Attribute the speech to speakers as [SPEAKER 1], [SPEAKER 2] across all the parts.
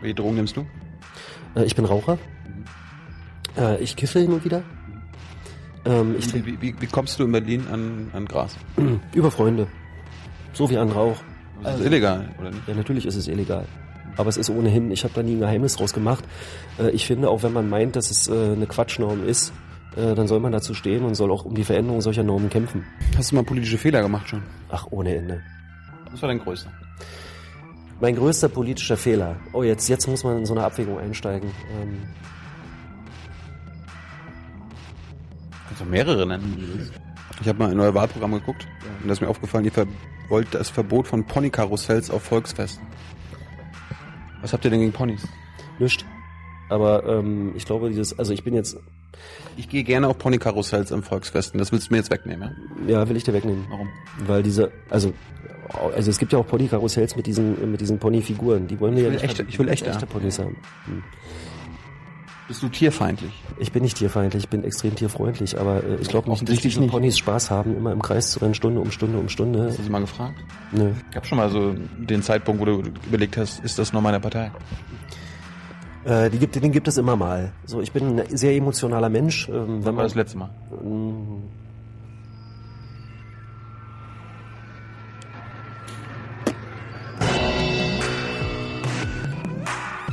[SPEAKER 1] Welche Drogen nimmst du?
[SPEAKER 2] Äh, ich bin Raucher. Äh, ich kiffe hin und wieder. Ähm, ich
[SPEAKER 1] Wie, wie, wie, wie kommst du in Berlin an, an Gras?
[SPEAKER 2] über Freunde. So wie andere auch.
[SPEAKER 1] Das ist illegal, oder nicht?
[SPEAKER 2] Ja, natürlich ist es illegal. Aber es ist ohnehin, ich habe da nie ein Geheimnis draus gemacht. Äh, ich finde, auch wenn man meint, dass es äh, eine Quatschnorm ist, äh, dann soll man dazu stehen und soll auch um die Veränderung solcher Normen kämpfen.
[SPEAKER 1] Hast du mal politische Fehler gemacht schon?
[SPEAKER 2] Ach, ohne Ende.
[SPEAKER 1] Was war dein größter?
[SPEAKER 2] Mein größter politischer Fehler. Oh, jetzt, jetzt muss man in so eine Abwägung einsteigen. Ähm,
[SPEAKER 1] Kannst du mehrere nennen. Ich habe mal in euer Wahlprogramm geguckt und da ist mir aufgefallen, ihr wollt das Verbot von Ponykarussells auf Volksfesten. Was habt ihr denn gegen Ponys?
[SPEAKER 2] nischt. Aber ähm, ich glaube, dieses, also ich bin jetzt,
[SPEAKER 1] Ich gehe gerne auf Ponykarussells am Volksfesten. Das willst du mir jetzt wegnehmen, ja?
[SPEAKER 2] ja, will ich dir wegnehmen.
[SPEAKER 1] Warum?
[SPEAKER 2] Weil diese, also, also es gibt ja auch Ponykarussells mit diesen, mit diesen Ponyfiguren. Die wollen wir ja
[SPEAKER 1] will
[SPEAKER 2] nicht
[SPEAKER 1] echte- ich will echte
[SPEAKER 2] echte. Ponys haben. Hm.
[SPEAKER 1] Bist du tierfeindlich?
[SPEAKER 2] Ich bin nicht tierfeindlich, ich bin extrem tierfreundlich, aber äh, ich glaube nicht, dass
[SPEAKER 1] nicht.
[SPEAKER 2] Ponys Spaß haben, immer im Kreis zu rennen, Stunde um Stunde um Stunde.
[SPEAKER 1] Hast du sie mal gefragt?
[SPEAKER 2] Nö.
[SPEAKER 1] Ich habe schon mal so den Zeitpunkt, wo du überlegt hast, ist das noch meine Partei?
[SPEAKER 2] Äh, die gibt, den gibt es immer mal. So, ich bin ein sehr emotionaler Mensch. Ähm, wenn
[SPEAKER 1] Wann war das letzte Mal?
[SPEAKER 2] Mm,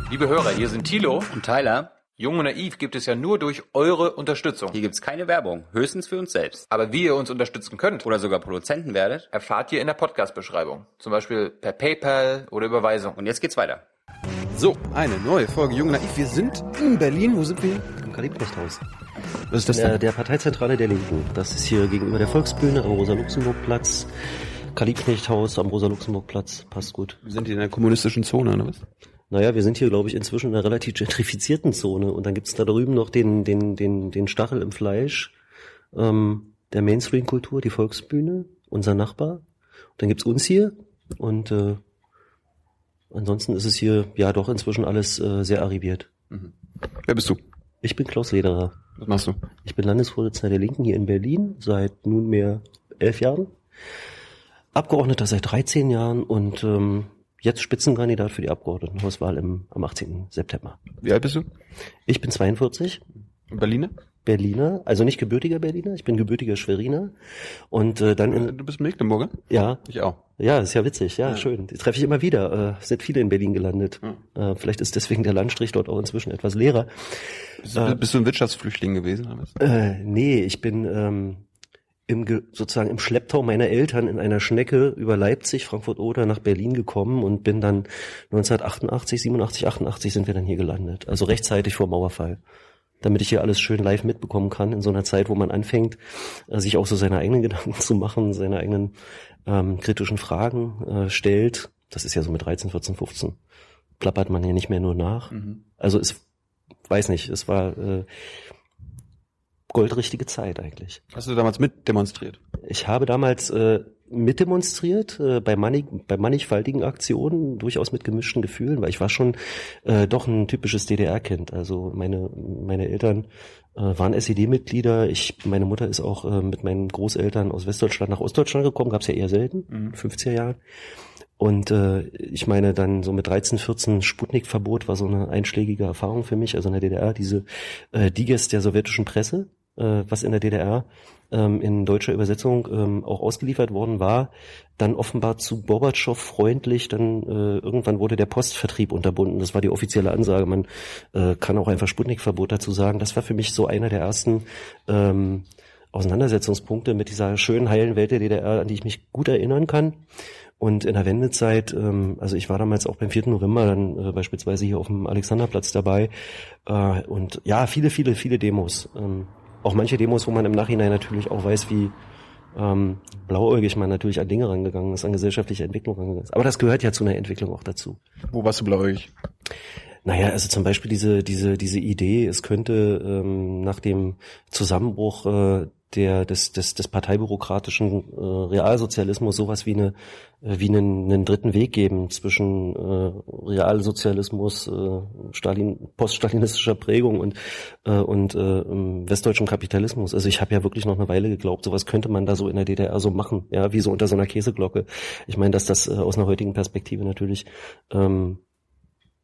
[SPEAKER 3] Liebe Hörer, hier sind Thilo.
[SPEAKER 4] Und Tyler,
[SPEAKER 3] Jung und Naiv gibt es ja nur durch eure Unterstützung.
[SPEAKER 4] hier gibt's keine Werbung, höchstens für uns selbst.
[SPEAKER 3] Aber wie ihr uns unterstützen könnt,
[SPEAKER 4] Oder sogar Produzenten werdet.
[SPEAKER 3] erfahrt ihr in der Podcast-Beschreibung. Zum Beispiel per PayPal oder Überweisung.
[SPEAKER 4] Und jetzt geht's weiter.
[SPEAKER 1] So, eine neue Folge Jung und Naiv. Wir sind in Berlin. Wo sind wir?
[SPEAKER 2] Im Kalibrechthaus.
[SPEAKER 1] Was ist das
[SPEAKER 2] Der,
[SPEAKER 1] denn?
[SPEAKER 2] der Parteizentrale der Linken. Das ist hier gegenüber der Volksbühne am Rosa-Luxemburg-Platz. Kalibknechthaus am Rosa-Luxemburg-Platz. Passt gut.
[SPEAKER 1] Wir sind hier in der kommunistischen Zone, oder was?
[SPEAKER 2] Naja, wir sind hier, glaube ich, inzwischen in einer relativ gentrifizierten Zone. Und dann gibt's da drüben noch den, den, den, den Stachel im Fleisch ähm, der Mainstream-Kultur, die Volksbühne, unser Nachbar. Und dann gibt's uns hier. Und äh, ansonsten ist es hier ja doch inzwischen alles äh, sehr arriviert.
[SPEAKER 1] Wer bist du?
[SPEAKER 2] Ich bin Klaus Lederer.
[SPEAKER 1] Was machst du?
[SPEAKER 2] Ich bin Landesvorsitzender der Linken hier in Berlin seit nunmehr elf Jahren. Abgeordneter seit 13 Jahren und ähm, jetzt Spitzenkandidat für die Abgeordnetenhauswahl im, am 18. September.
[SPEAKER 1] Wie alt bist du?
[SPEAKER 2] Ich bin 42,
[SPEAKER 1] Berliner?
[SPEAKER 2] Berliner, also nicht gebürtiger Berliner, ich bin gebürtiger Schweriner und äh, dann in,
[SPEAKER 1] Du bist Mecklenburger?
[SPEAKER 2] ja,
[SPEAKER 1] Ich auch.
[SPEAKER 2] ja, ist ja witzig, ja, schön. Die treffe ich immer wieder. Äh, sind viele in Berlin gelandet. Äh, vielleicht ist deswegen der Landstrich dort auch inzwischen etwas leerer.
[SPEAKER 1] Bist, du- bist du ein Wirtschaftsflüchtling gewesen?
[SPEAKER 2] Äh, nee, ich bin ähm, im Ge sozusagen im Schlepptau meiner Eltern in einer Schnecke über Leipzig, Frankfurt-Oder nach Berlin gekommen und bin dann 1988, 87, 88 sind wir dann hier gelandet. Also rechtzeitig vor Mauerfall. Damit ich hier alles schön live mitbekommen kann, in so einer Zeit, wo man anfängt, äh, sich auch so seine eigenen Gedanken zu machen, seine eigenen ähm, kritischen Fragen äh, stellt. Das ist ja so mit 13, 14, 15. Plappert man ja nicht mehr nur nach. Also es weiß nicht, es war äh, goldrichtige Zeit eigentlich.
[SPEAKER 1] Hast du damals mit demonstriert?
[SPEAKER 2] Ich habe damals äh, mitdemonstriert äh, bei, mannig, bei mannigfaltigen Aktionen, durchaus mit gemischten Gefühlen, weil ich war schon äh, doch ein typisches DDR-Kind. Also meine, meine Eltern äh, waren SED-Mitglieder. Ich, meine Mutter ist auch äh, mit meinen Großeltern aus Westdeutschland nach Ostdeutschland gekommen, gab es ja eher selten, den 50er Jahren. Und äh, ich meine, dann so mit 13, 14 Sputnik-Verbot war so eine einschlägige Erfahrung für mich, also in der DDR, diese äh, Digest der sowjetischen Presse, äh, was in der DDR ähm, in deutscher Übersetzung ähm, auch ausgeliefert worden war, dann offenbar zu Gorbatschow freundlich, dann äh, irgendwann wurde der Postvertrieb unterbunden. Das war die offizielle Ansage. Man äh, kann auch einfach Sputnik-Verbot dazu sagen. Das war für mich so einer der ersten ähm, Auseinandersetzungspunkte mit dieser schönen, heilen Welt der DDR, an die ich mich gut erinnern kann. Und in der Wendezeit, ähm, also ich war damals auch beim 4. November dann äh, beispielsweise hier auf dem Alexanderplatz dabei. Äh, und ja, viele, viele, viele Demos. Ähm, auch manche Demos, wo man im Nachhinein natürlich auch weiß, wie ähm, blauäugig man natürlich an Dinge rangegangen ist, an gesellschaftliche Entwicklung rangegangen ist. Aber das gehört ja zu einer Entwicklung auch dazu.
[SPEAKER 1] Wo warst du blauäugig?
[SPEAKER 2] Naja, also zum Beispiel diese, diese, diese Idee, es könnte ähm, nach dem Zusammenbruch äh, der, des, des, des parteibürokratischen äh, Realsozialismus sowas wie eine äh, wie einen, einen dritten Weg geben zwischen äh, Realsozialismus, äh, Stalin, poststalinistischer Prägung und äh, und äh, ähm, westdeutschem Kapitalismus. Also ich habe ja wirklich noch eine Weile geglaubt, sowas könnte man da so in der DDR so machen, ja, wie so unter so einer Käseglocke. Ich meine, dass das äh, aus einer heutigen Perspektive natürlich ähm,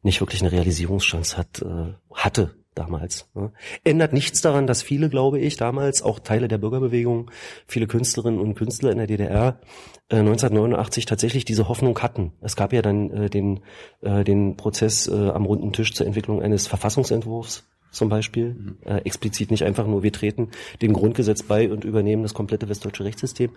[SPEAKER 2] nicht wirklich eine Realisierungschance hat, äh, hatte damals. Ne? Ändert nichts daran, dass viele, glaube ich, damals auch Teile der Bürgerbewegung, viele Künstlerinnen und Künstler in der DDR äh, 1989 tatsächlich diese Hoffnung hatten. Es gab ja dann äh, den, äh, den Prozess äh, am runden Tisch zur Entwicklung eines Verfassungsentwurfs zum Beispiel. Mhm. Äh, explizit nicht einfach nur, wir treten dem Grundgesetz bei und übernehmen das komplette westdeutsche Rechtssystem,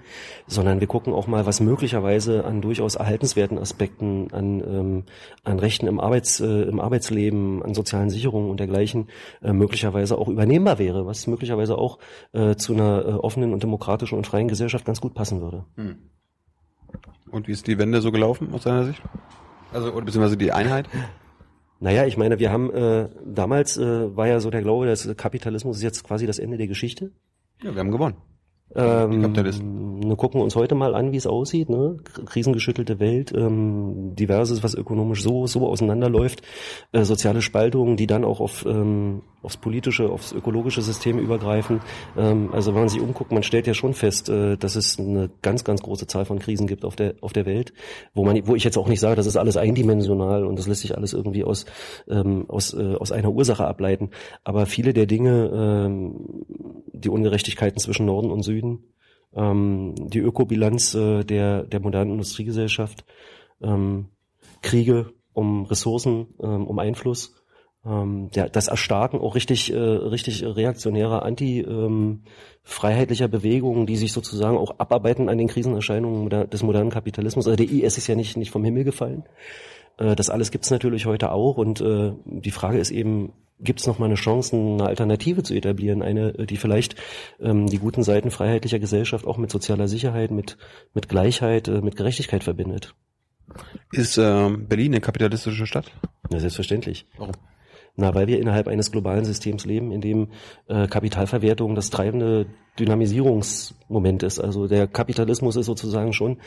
[SPEAKER 2] sondern wir gucken auch mal, was möglicherweise an durchaus erhaltenswerten Aspekten, an, ähm, an Rechten im, Arbeits, äh, im Arbeitsleben, an sozialen Sicherungen und dergleichen äh, möglicherweise auch übernehmbar wäre, was möglicherweise auch äh, zu einer äh, offenen und demokratischen und freien Gesellschaft ganz gut passen würde. Mhm.
[SPEAKER 1] Und wie ist die Wende so gelaufen aus deiner Sicht? Also, oder beziehungsweise die Einheit?
[SPEAKER 2] Naja, ich meine, wir haben äh, damals äh, war ja so der Glaube, dass Kapitalismus ist jetzt quasi das Ende der Geschichte.
[SPEAKER 1] Ja, wir haben gewonnen.
[SPEAKER 2] Ähm, gucken wir uns heute mal an, wie es aussieht. Ne? Krisengeschüttelte Welt, ähm, diverses, was ökonomisch so so auseinanderläuft, äh, soziale Spaltungen, die dann auch auf ähm, aufs politische, aufs ökologische System übergreifen. Ähm, also wenn man sich umguckt, man stellt ja schon fest, äh, dass es eine ganz ganz große Zahl von Krisen gibt auf der auf der Welt, wo man wo ich jetzt auch nicht sage, das ist alles eindimensional und das lässt sich alles irgendwie aus ähm, aus äh, aus einer Ursache ableiten. Aber viele der Dinge, ähm, die Ungerechtigkeiten zwischen Norden und Süden ähm, die Ökobilanz äh, der, der modernen Industriegesellschaft, ähm, Kriege um Ressourcen, ähm, um Einfluss, ähm, der, das Erstarken auch richtig, äh, richtig reaktionärer anti-freiheitlicher ähm, Bewegungen, die sich sozusagen auch abarbeiten an den Krisenerscheinungen des modernen Kapitalismus. Also der IS ist ja nicht, nicht vom Himmel gefallen. Äh, das alles gibt es natürlich heute auch und äh, die Frage ist eben, gibt es noch mal eine Chance, eine Alternative zu etablieren, eine, die vielleicht ähm, die guten Seiten freiheitlicher Gesellschaft auch mit sozialer Sicherheit, mit, mit Gleichheit, äh, mit Gerechtigkeit verbindet.
[SPEAKER 1] Ist äh, Berlin eine kapitalistische Stadt?
[SPEAKER 2] Ja, selbstverständlich. Warum? Na, weil wir innerhalb eines globalen Systems leben, in dem äh, Kapitalverwertung das treibende Dynamisierungsmoment ist. Also der Kapitalismus ist sozusagen schon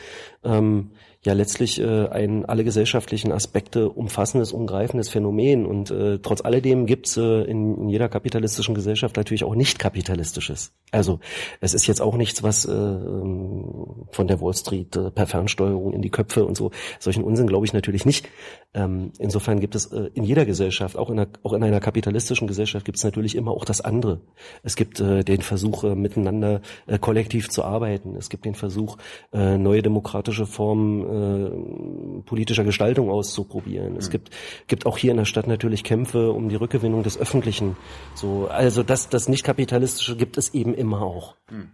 [SPEAKER 2] ähm, ja letztlich äh, ein alle gesellschaftlichen Aspekte umfassendes, umgreifendes Phänomen. Und äh, trotz alledem gibt's äh, in, in jeder kapitalistischen Gesellschaft natürlich auch nicht kapitalistisches. Also es ist jetzt auch nichts, was äh, ähm, von der Wall Street äh, per Fernsteuerung in die Köpfe und so solchen Unsinn glaube ich natürlich nicht. Ähm, insofern gibt es äh, in jeder Gesellschaft, auch in, einer, auch in einer kapitalistischen Gesellschaft, gibt es natürlich immer auch das andere. Es gibt äh, den Versuch, äh, miteinander äh, kollektiv zu arbeiten. Es gibt den Versuch, äh, neue demokratische Formen äh, politischer Gestaltung auszuprobieren. Es mhm. gibt, gibt auch hier in der Stadt natürlich Kämpfe um die Rückgewinnung des Öffentlichen. So, also das, das nicht-kapitalistische gibt es eben immer auch. Mhm.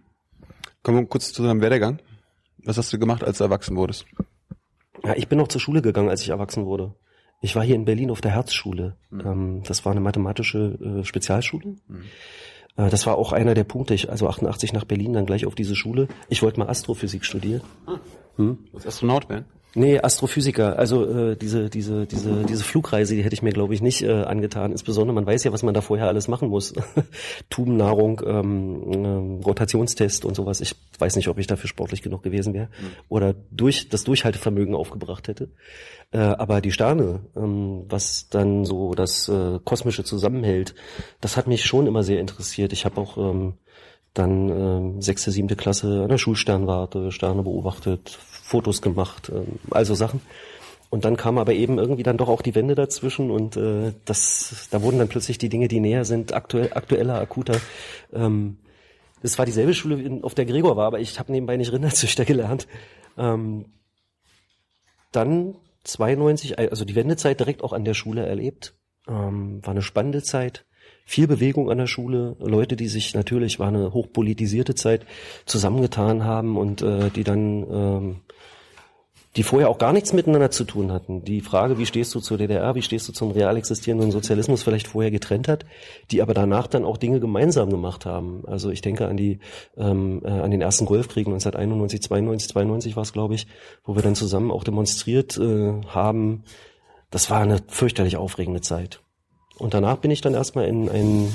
[SPEAKER 1] Kommen wir kurz zu deinem Werdegang. Was hast du gemacht, als du erwachsen wurdest?
[SPEAKER 2] Ja, ich bin noch zur Schule gegangen, als ich erwachsen wurde. Ich war hier in Berlin auf der Herzschule. Mhm. Das war eine mathematische äh, Spezialschule. Mhm. Äh, das war auch einer der Punkte. Ich, also 88 nach Berlin, dann gleich auf diese Schule. Ich wollte mal Astrophysik studieren.
[SPEAKER 1] Ah. Hm? Astronaut werden?
[SPEAKER 2] Nee, Astrophysiker. Also äh, diese diese diese diese Flugreise, die hätte ich mir glaube ich nicht äh, angetan. Insbesondere man weiß ja, was man da vorher alles machen muss: Tubennahrung, ähm, äh, Rotationstest und sowas. Ich weiß nicht, ob ich dafür sportlich genug gewesen wäre mhm. oder durch das Durchhaltevermögen aufgebracht hätte. Äh, aber die Sterne, ähm, was dann so das äh, kosmische zusammenhält, das hat mich schon immer sehr interessiert. Ich habe auch ähm, dann ähm, sechste, siebte Klasse an der Schulsternwarte, Sterne beobachtet, Fotos gemacht, ähm, also Sachen. Und dann kam aber eben irgendwie dann doch auch die Wende dazwischen und äh, das, da wurden dann plötzlich die Dinge, die näher sind, aktuell, aktueller, akuter. Ähm, das war dieselbe Schule, auf der Gregor war, aber ich habe nebenbei nicht Rinderzüchter gelernt. Ähm, dann 92, also die Wendezeit direkt auch an der Schule erlebt. Ähm, war eine spannende Zeit viel Bewegung an der Schule, Leute, die sich natürlich, war eine hochpolitisierte Zeit, zusammengetan haben und äh, die dann, ähm, die vorher auch gar nichts miteinander zu tun hatten. Die Frage, wie stehst du zur DDR, wie stehst du zum real existierenden Sozialismus, vielleicht vorher getrennt hat, die aber danach dann auch Dinge gemeinsam gemacht haben. Also ich denke an die, ähm, äh, an den ersten Golfkrieg 1991, 92, 92 war es, glaube ich, wo wir dann zusammen auch demonstriert äh, haben. Das war eine fürchterlich aufregende Zeit. Und danach bin ich dann erstmal in ein,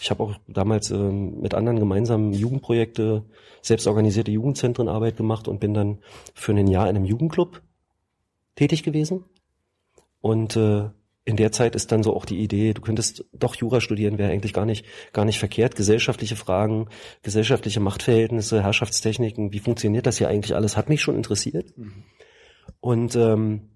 [SPEAKER 2] ich habe auch damals ähm, mit anderen gemeinsam Jugendprojekte, selbstorganisierte Jugendzentrenarbeit gemacht und bin dann für ein Jahr in einem Jugendclub tätig gewesen. Und äh, in der Zeit ist dann so auch die Idee, du könntest doch Jura studieren, wäre eigentlich gar nicht, gar nicht verkehrt. Gesellschaftliche Fragen, gesellschaftliche Machtverhältnisse, Herrschaftstechniken, wie funktioniert das hier eigentlich alles, hat mich schon interessiert. Mhm. Und ähm,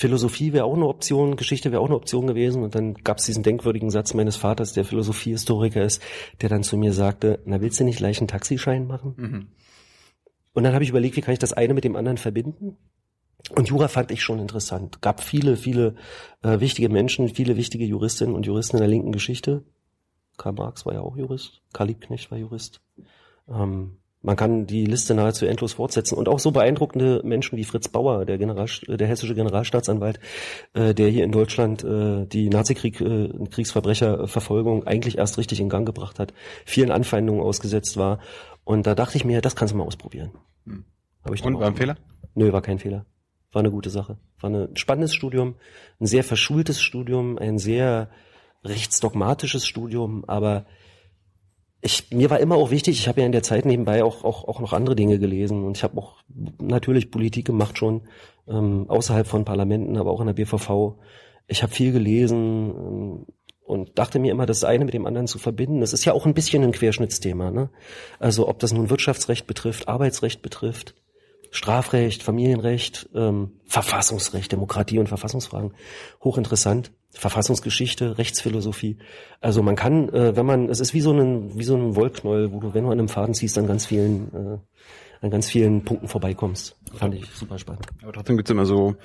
[SPEAKER 2] Philosophie wäre auch eine Option, Geschichte wäre auch eine Option gewesen. Und dann gab es diesen denkwürdigen Satz meines Vaters, der Philosophiehistoriker ist, der dann zu mir sagte, na willst du nicht gleich einen Taxischein machen?
[SPEAKER 1] Mhm.
[SPEAKER 2] Und dann habe ich überlegt, wie kann ich das eine mit dem anderen verbinden? Und Jura fand ich schon interessant. Gab viele, viele äh, wichtige Menschen, viele wichtige Juristinnen und Juristen in der linken Geschichte. Karl Marx war ja auch Jurist, Karl Liebknecht war Jurist. Ähm, man kann die Liste nahezu endlos fortsetzen und auch so beeindruckende Menschen wie Fritz Bauer, der, General, der hessische Generalstaatsanwalt, äh, der hier in Deutschland äh, die Nazi-Kriegsverbrecherverfolgung äh, eigentlich erst richtig in Gang gebracht hat, vielen Anfeindungen ausgesetzt war. Und da dachte ich mir, das kannst du mal ausprobieren.
[SPEAKER 1] Hm.
[SPEAKER 2] Hab ich
[SPEAKER 1] Und war ein. Fehler?
[SPEAKER 2] Nö, war kein Fehler. War eine gute Sache. War ein spannendes Studium, ein sehr verschultes Studium, ein sehr rechtsdogmatisches Studium, aber ich, mir war immer auch wichtig, ich habe ja in der Zeit nebenbei auch, auch, auch noch andere Dinge gelesen und ich habe auch natürlich Politik gemacht schon, ähm, außerhalb von Parlamenten, aber auch in der BVV. Ich habe viel gelesen ähm, und dachte mir immer, das eine mit dem anderen zu verbinden. Das ist ja auch ein bisschen ein Querschnittsthema. Ne? Also ob das nun Wirtschaftsrecht betrifft, Arbeitsrecht betrifft, Strafrecht, Familienrecht, ähm, Verfassungsrecht, Demokratie und Verfassungsfragen. Hochinteressant. Verfassungsgeschichte, Rechtsphilosophie. Also man kann, äh, wenn man, es ist wie so ein, wie so ein Wollknäuel, wo du, wenn du an einem Faden ziehst, an ganz vielen, äh, an ganz vielen Punkten vorbeikommst. Fand ich super spannend.
[SPEAKER 1] Aber trotzdem gibt's immer so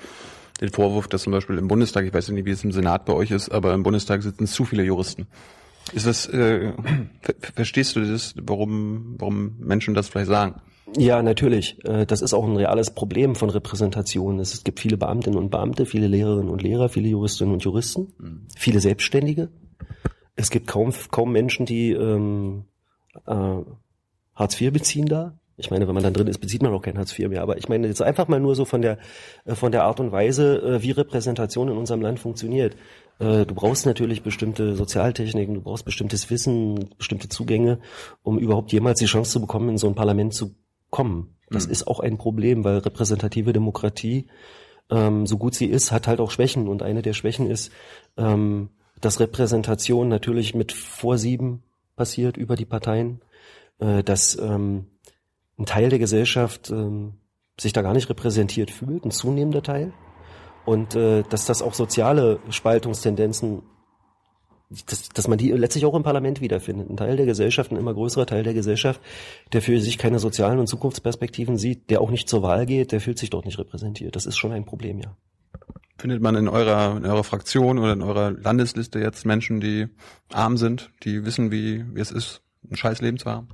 [SPEAKER 1] den Vorwurf, dass zum Beispiel im Bundestag, ich weiß nicht, wie es im Senat bei euch ist, aber im Bundestag sitzen zu viele Juristen. Ist das, äh, ver verstehst du das, warum, warum Menschen das vielleicht sagen?
[SPEAKER 2] Ja, natürlich. Äh, Das ist auch ein reales Problem von Repräsentation. Es gibt viele Beamtinnen und Beamte, viele Lehrerinnen und Lehrer, viele Juristinnen und Juristen, viele Selbstständige. Es gibt kaum, kaum Menschen, die ähm, äh, Hartz IV beziehen da. Ich meine, wenn man dann drin ist, bezieht man auch kein Hartz IV mehr. Aber ich meine jetzt einfach mal nur so von der äh, von der Art und Weise, äh, wie Repräsentation in unserem Land funktioniert. Du brauchst natürlich bestimmte Sozialtechniken, du brauchst bestimmtes Wissen, bestimmte Zugänge, um überhaupt jemals die Chance zu bekommen, in so ein Parlament zu kommen. Das
[SPEAKER 1] Mhm.
[SPEAKER 2] ist auch ein Problem, weil repräsentative Demokratie, ähm, so gut sie ist, hat halt auch Schwächen. Und eine der Schwächen ist, ähm, dass Repräsentation natürlich mit Vorsieben passiert über die Parteien, äh, dass ähm, ein Teil der Gesellschaft ähm, sich da gar nicht repräsentiert fühlt, ein zunehmender Teil. Und äh, dass das auch soziale Spaltungstendenzen, dass, dass man die letztlich auch im Parlament wiederfindet. Ein Teil der Gesellschaft, ein immer größerer Teil der Gesellschaft, der für sich keine sozialen und Zukunftsperspektiven sieht, der auch nicht zur Wahl geht, der fühlt sich dort nicht repräsentiert. Das ist schon ein Problem, ja.
[SPEAKER 1] Findet man in eurer, in eurer Fraktion oder in eurer Landesliste jetzt Menschen, die arm sind, die wissen, wie, wie es ist, ein scheiß Leben zu haben?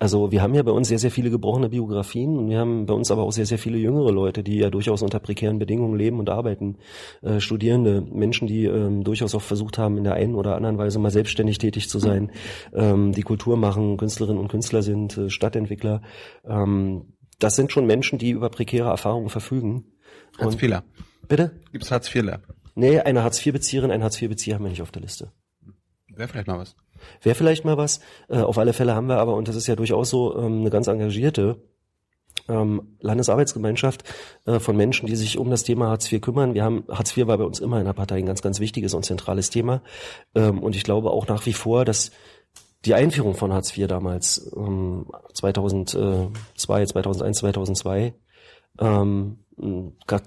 [SPEAKER 2] Also wir haben ja bei uns sehr, sehr viele gebrochene Biografien und wir haben bei uns aber auch sehr, sehr viele jüngere Leute, die ja durchaus unter prekären Bedingungen leben und arbeiten. Äh, Studierende, Menschen, die ähm, durchaus auch versucht haben, in der einen oder anderen Weise mal selbstständig tätig zu sein, ähm, die Kultur machen, Künstlerinnen und Künstler sind, äh, Stadtentwickler. Ähm, das sind schon Menschen, die über prekäre Erfahrungen verfügen.
[SPEAKER 1] Hartz IVler.
[SPEAKER 2] Bitte?
[SPEAKER 1] Gibt's Hartz IVler?
[SPEAKER 2] Nee, eine Hartz-IV-Bezieherin, einen Hartz-IV-Bezieher haben wir nicht auf der Liste.
[SPEAKER 1] Wäre vielleicht mal was.
[SPEAKER 2] Wäre vielleicht mal was. Äh, auf alle Fälle haben wir aber, und das ist ja durchaus so, ähm, eine ganz engagierte ähm, Landesarbeitsgemeinschaft äh, von Menschen, die sich um das Thema Hartz IV kümmern. Wir haben Hartz IV war bei uns immer in der Partei ein ganz, ganz wichtiges und zentrales Thema. Ähm, und ich glaube auch nach wie vor, dass die Einführung von Hartz IV damals ähm, 2002, 2001, 2002 ähm,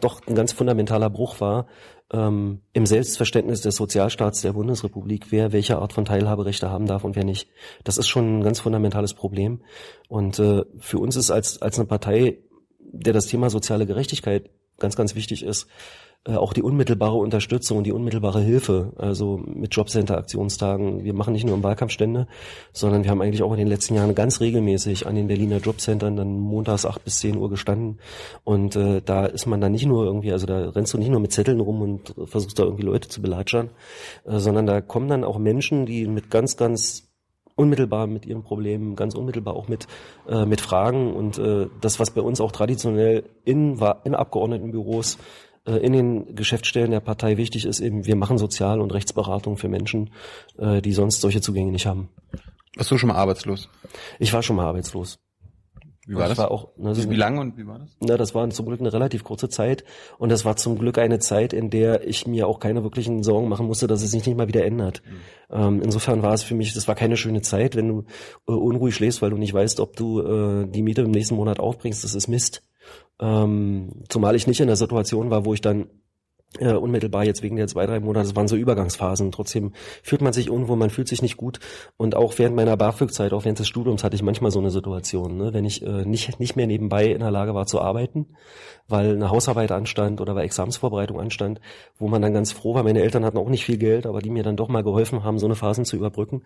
[SPEAKER 2] doch ein ganz fundamentaler Bruch war ähm, im Selbstverständnis des Sozialstaats der Bundesrepublik, wer welche Art von Teilhaberechte haben darf und wer nicht. Das ist schon ein ganz fundamentales Problem. Und äh, für uns ist als, als eine Partei, der das Thema soziale Gerechtigkeit ganz, ganz wichtig ist, auch die unmittelbare Unterstützung und die unmittelbare Hilfe, also mit Jobcenter-Aktionstagen. Wir machen nicht nur im Wahlkampf Stände, sondern wir haben eigentlich auch in den letzten Jahren ganz regelmäßig an den Berliner Jobcentern dann montags acht bis zehn Uhr gestanden. Und äh, da ist man dann nicht nur irgendwie, also da rennst du nicht nur mit Zetteln rum und versuchst da irgendwie Leute zu belatschern, äh, sondern da kommen dann auch Menschen, die mit ganz, ganz unmittelbar mit ihren Problemen, ganz unmittelbar auch mit, äh, mit Fragen und äh, das, was bei uns auch traditionell in, in Abgeordnetenbüros, äh, in den Geschäftsstellen der Partei wichtig ist, eben wir machen Sozial- und Rechtsberatung für Menschen, äh, die sonst solche Zugänge nicht haben.
[SPEAKER 1] Warst du schon mal arbeitslos?
[SPEAKER 2] Ich war schon mal arbeitslos.
[SPEAKER 1] Wie war das?
[SPEAKER 2] War auch, ne,
[SPEAKER 1] wie, wie lange und wie war das?
[SPEAKER 2] Na, das war zum Glück eine relativ kurze Zeit und das war zum Glück eine Zeit, in der ich mir auch keine wirklichen Sorgen machen musste, dass es sich nicht mal wieder ändert. Ähm, insofern war es für mich, das war keine schöne Zeit, wenn du äh, unruhig schläfst, weil du nicht weißt, ob du äh, die Miete im nächsten Monat aufbringst, das ist Mist. Ähm, zumal ich nicht in der Situation war, wo ich dann äh, unmittelbar jetzt wegen der zwei, drei Monate, das waren so Übergangsphasen. Trotzdem fühlt man sich irgendwo, man fühlt sich nicht gut. Und auch während meiner BAföG-Zeit, auch während des Studiums hatte ich manchmal so eine Situation, ne? wenn ich äh, nicht, nicht mehr nebenbei in der Lage war zu arbeiten, weil eine Hausarbeit anstand oder weil Examsvorbereitung anstand, wo man dann ganz froh war. Meine Eltern hatten auch nicht viel Geld, aber die mir dann doch mal geholfen haben, so eine Phasen zu überbrücken.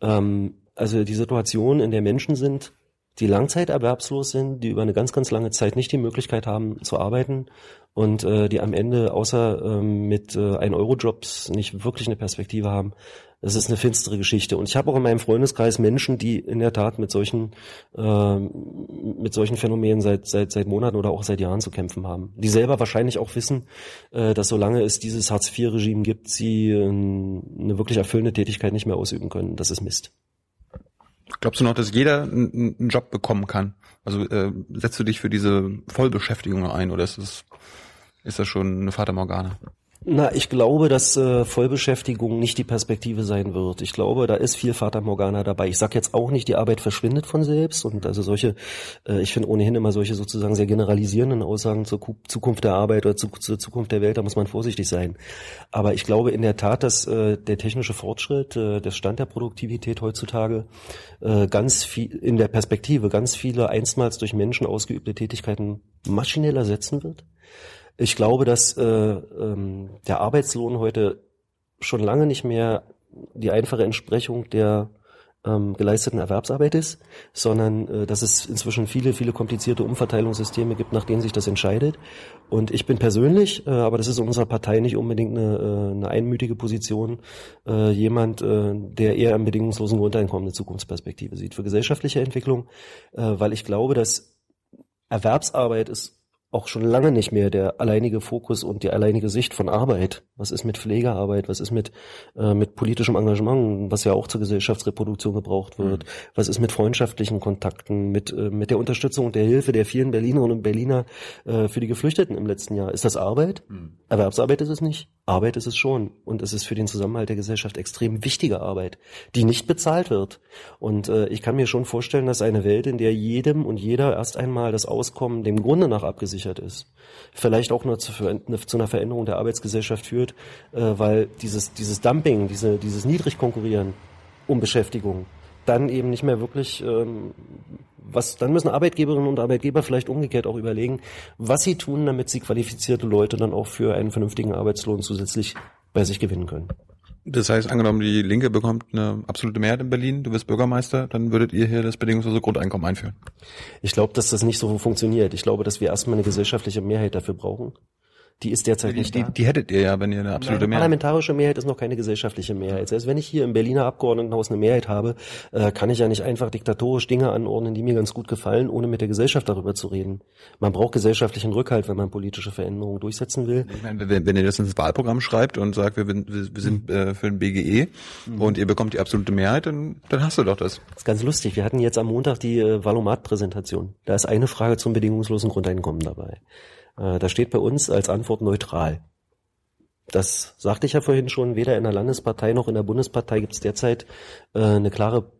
[SPEAKER 2] Ähm, also die Situation, in der Menschen sind, die langzeiterwerbslos sind, die über eine ganz, ganz lange Zeit nicht die Möglichkeit haben zu arbeiten und äh, die am Ende außer ähm, mit äh, 1-Euro-Jobs nicht wirklich eine Perspektive haben. Das ist eine finstere Geschichte. Und ich habe auch in meinem Freundeskreis Menschen, die in der Tat mit solchen, äh, mit solchen Phänomenen seit, seit, seit Monaten oder auch seit Jahren zu kämpfen haben. Die selber wahrscheinlich auch wissen, äh, dass solange es dieses Hartz-IV-Regime gibt, sie äh, eine wirklich erfüllende Tätigkeit nicht mehr ausüben können. Das ist Mist.
[SPEAKER 1] Glaubst du noch, dass jeder einen, Job bekommen kann? Also äh, setzt du dich für diese Vollbeschäftigung ein oder ist das, ist das schon eine Fata Morgana?
[SPEAKER 2] Na, ich glaube, dass äh, Vollbeschäftigung nicht die Perspektive sein wird. Ich glaube, da ist viel Fata Morgana dabei. Ich sage jetzt auch nicht, die Arbeit verschwindet von selbst und also solche, äh, ich finde ohnehin immer solche sozusagen sehr generalisierenden Aussagen zur Zukunft der Arbeit oder zu, zur Zukunft der Welt, da muss man vorsichtig sein. Aber ich glaube in der Tat, dass äh, der technische Fortschritt, äh, der Stand der Produktivität heutzutage äh, ganz viel in der Perspektive ganz viele einstmals durch Menschen ausgeübte Tätigkeiten maschinell ersetzen wird ich glaube, dass äh, ähm, der Arbeitslohn heute schon lange nicht mehr die einfache Entsprechung der ähm, geleisteten Erwerbsarbeit ist, sondern äh, dass es inzwischen viele, viele komplizierte Umverteilungssysteme gibt, nach denen sich das entscheidet. Und ich bin persönlich, äh, aber das ist in unserer Partei nicht unbedingt eine, äh, eine einmütige Position, äh, jemand, äh, der eher im bedingungslosen Grundeinkommen eine Zukunftsperspektive sieht für gesellschaftliche Entwicklung, äh, weil ich glaube, dass Erwerbsarbeit ist auch schon lange nicht mehr der alleinige Fokus und die alleinige Sicht von Arbeit. Was ist mit Pflegearbeit? Was ist mit, äh, mit politischem Engagement, was ja auch zur Gesellschaftsreproduktion gebraucht wird? Mhm. Was ist mit freundschaftlichen Kontakten, mit, äh, mit der Unterstützung und der Hilfe der vielen Berlinerinnen und Berliner äh, für die Geflüchteten im letzten Jahr? Ist das Arbeit? Mhm. Erwerbsarbeit ist es nicht. Arbeit ist es schon. Und es ist für den Zusammenhalt der Gesellschaft extrem wichtige Arbeit, die nicht bezahlt wird. Und äh, ich kann mir schon vorstellen, dass eine Welt, in der jedem und jeder erst einmal das Auskommen dem Grunde nach abgesichert abgesichert ist. Vielleicht auch nur zu, zu einer Veränderung der Arbeitsgesellschaft führt, äh, weil dieses, dieses Dumping, diese, dieses Niedrigkonkurrieren um Beschäftigung dann eben nicht mehr wirklich ähm, was dann müssen Arbeitgeberinnen und Arbeitgeber vielleicht umgekehrt auch überlegen, was sie tun, damit sie qualifizierte Leute dann auch für einen vernünftigen Arbeitslohn zusätzlich bei sich gewinnen können.
[SPEAKER 1] Das heißt, angenommen, die Linke bekommt eine absolute Mehrheit in Berlin, du bist Bürgermeister, dann würdet ihr hier das bedingungslose Grundeinkommen einführen?
[SPEAKER 2] Ich glaube, dass das nicht so funktioniert. Ich glaube, dass wir erstmal eine gesellschaftliche Mehrheit dafür brauchen. Die ist derzeit
[SPEAKER 1] die,
[SPEAKER 2] nicht
[SPEAKER 1] die,
[SPEAKER 2] da.
[SPEAKER 1] Die hättet ihr ja, wenn ihr eine absolute
[SPEAKER 2] eine
[SPEAKER 1] Mehrheit.
[SPEAKER 2] Parlamentarische Mehrheit ist noch keine gesellschaftliche Mehrheit. Selbst wenn ich hier im Berliner Abgeordnetenhaus eine Mehrheit habe, äh, kann ich ja nicht einfach diktatorisch Dinge anordnen, die mir ganz gut gefallen, ohne mit der Gesellschaft darüber zu reden. Man braucht gesellschaftlichen Rückhalt, wenn man politische Veränderungen durchsetzen will.
[SPEAKER 1] Ich meine, wenn, wenn ihr das ins Wahlprogramm schreibt und sagt, wir, wir, wir sind äh, für den BGE mhm. und ihr bekommt die absolute Mehrheit, dann, dann hast du doch das.
[SPEAKER 2] Das ist ganz lustig. Wir hatten jetzt am Montag die äh, Valomat-Präsentation. Da ist eine Frage zum bedingungslosen Grundeinkommen dabei. Äh, da steht bei uns als Antwort neutral. Das sagte ich ja vorhin schon, weder in der Landespartei noch in der Bundespartei gibt es derzeit äh, eine klare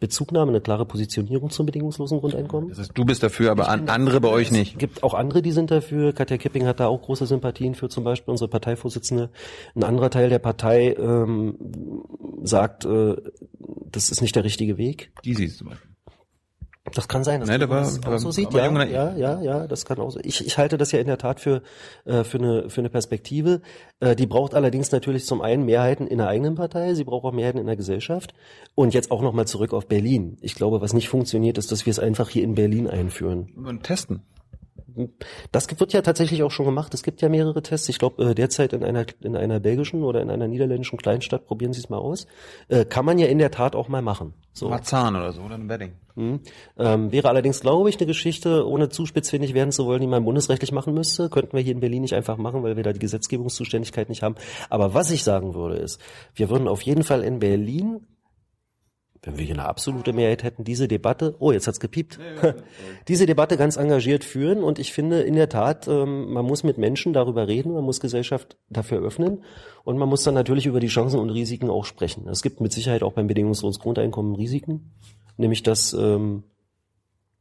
[SPEAKER 2] Bezugnahme, eine klare Positionierung zum bedingungslosen Grundeinkommen.
[SPEAKER 1] Das heißt, du bist dafür, aber an, andere bei euch nicht.
[SPEAKER 2] Es gibt auch andere, die sind dafür. Katja Kipping hat da auch große Sympathien für, zum Beispiel unsere Parteivorsitzende. Ein anderer Teil der Partei ähm, sagt, äh, das ist nicht der richtige Weg.
[SPEAKER 1] Die siehst du zum Beispiel.
[SPEAKER 2] Das kann sein, dass
[SPEAKER 1] Nein,
[SPEAKER 2] man
[SPEAKER 1] war,
[SPEAKER 2] das auch so sieht. Ja, ja, ja, ja, das kann auch so. Ich, ich halte das ja in der Tat für, äh, für, eine, für eine Perspektive. Äh, die braucht allerdings natürlich zum einen Mehrheiten in der eigenen Partei, sie braucht auch Mehrheiten in der Gesellschaft. Und jetzt auch nochmal zurück auf Berlin. Ich glaube, was nicht funktioniert, ist, dass wir es einfach hier in Berlin einführen.
[SPEAKER 1] Und testen.
[SPEAKER 2] Das wird ja tatsächlich auch schon gemacht. Es gibt ja mehrere Tests. Ich glaube, äh, derzeit in einer, in einer belgischen oder in einer niederländischen Kleinstadt, probieren Sie es mal aus. Äh, kann man ja in der Tat auch mal machen.
[SPEAKER 1] So. Marzahn oder so, oder ein Wedding.
[SPEAKER 2] Hm. Ähm, wäre allerdings, glaube ich, eine Geschichte, ohne zu spitzfindig werden zu wollen, die man bundesrechtlich machen müsste. Könnten wir hier in Berlin nicht einfach machen, weil wir da die Gesetzgebungszuständigkeit nicht haben. Aber was ich sagen würde, ist, wir würden auf jeden Fall in Berlin wenn wir hier eine absolute Mehrheit hätten, diese Debatte, oh, jetzt hat's gepiept, diese Debatte ganz engagiert führen. Und ich finde in der Tat, ähm, man muss mit Menschen darüber reden, man muss Gesellschaft dafür öffnen und man muss dann natürlich über die Chancen und Risiken auch sprechen. Es gibt mit Sicherheit auch beim bedingungslosen Grundeinkommen Risiken, nämlich dass ähm,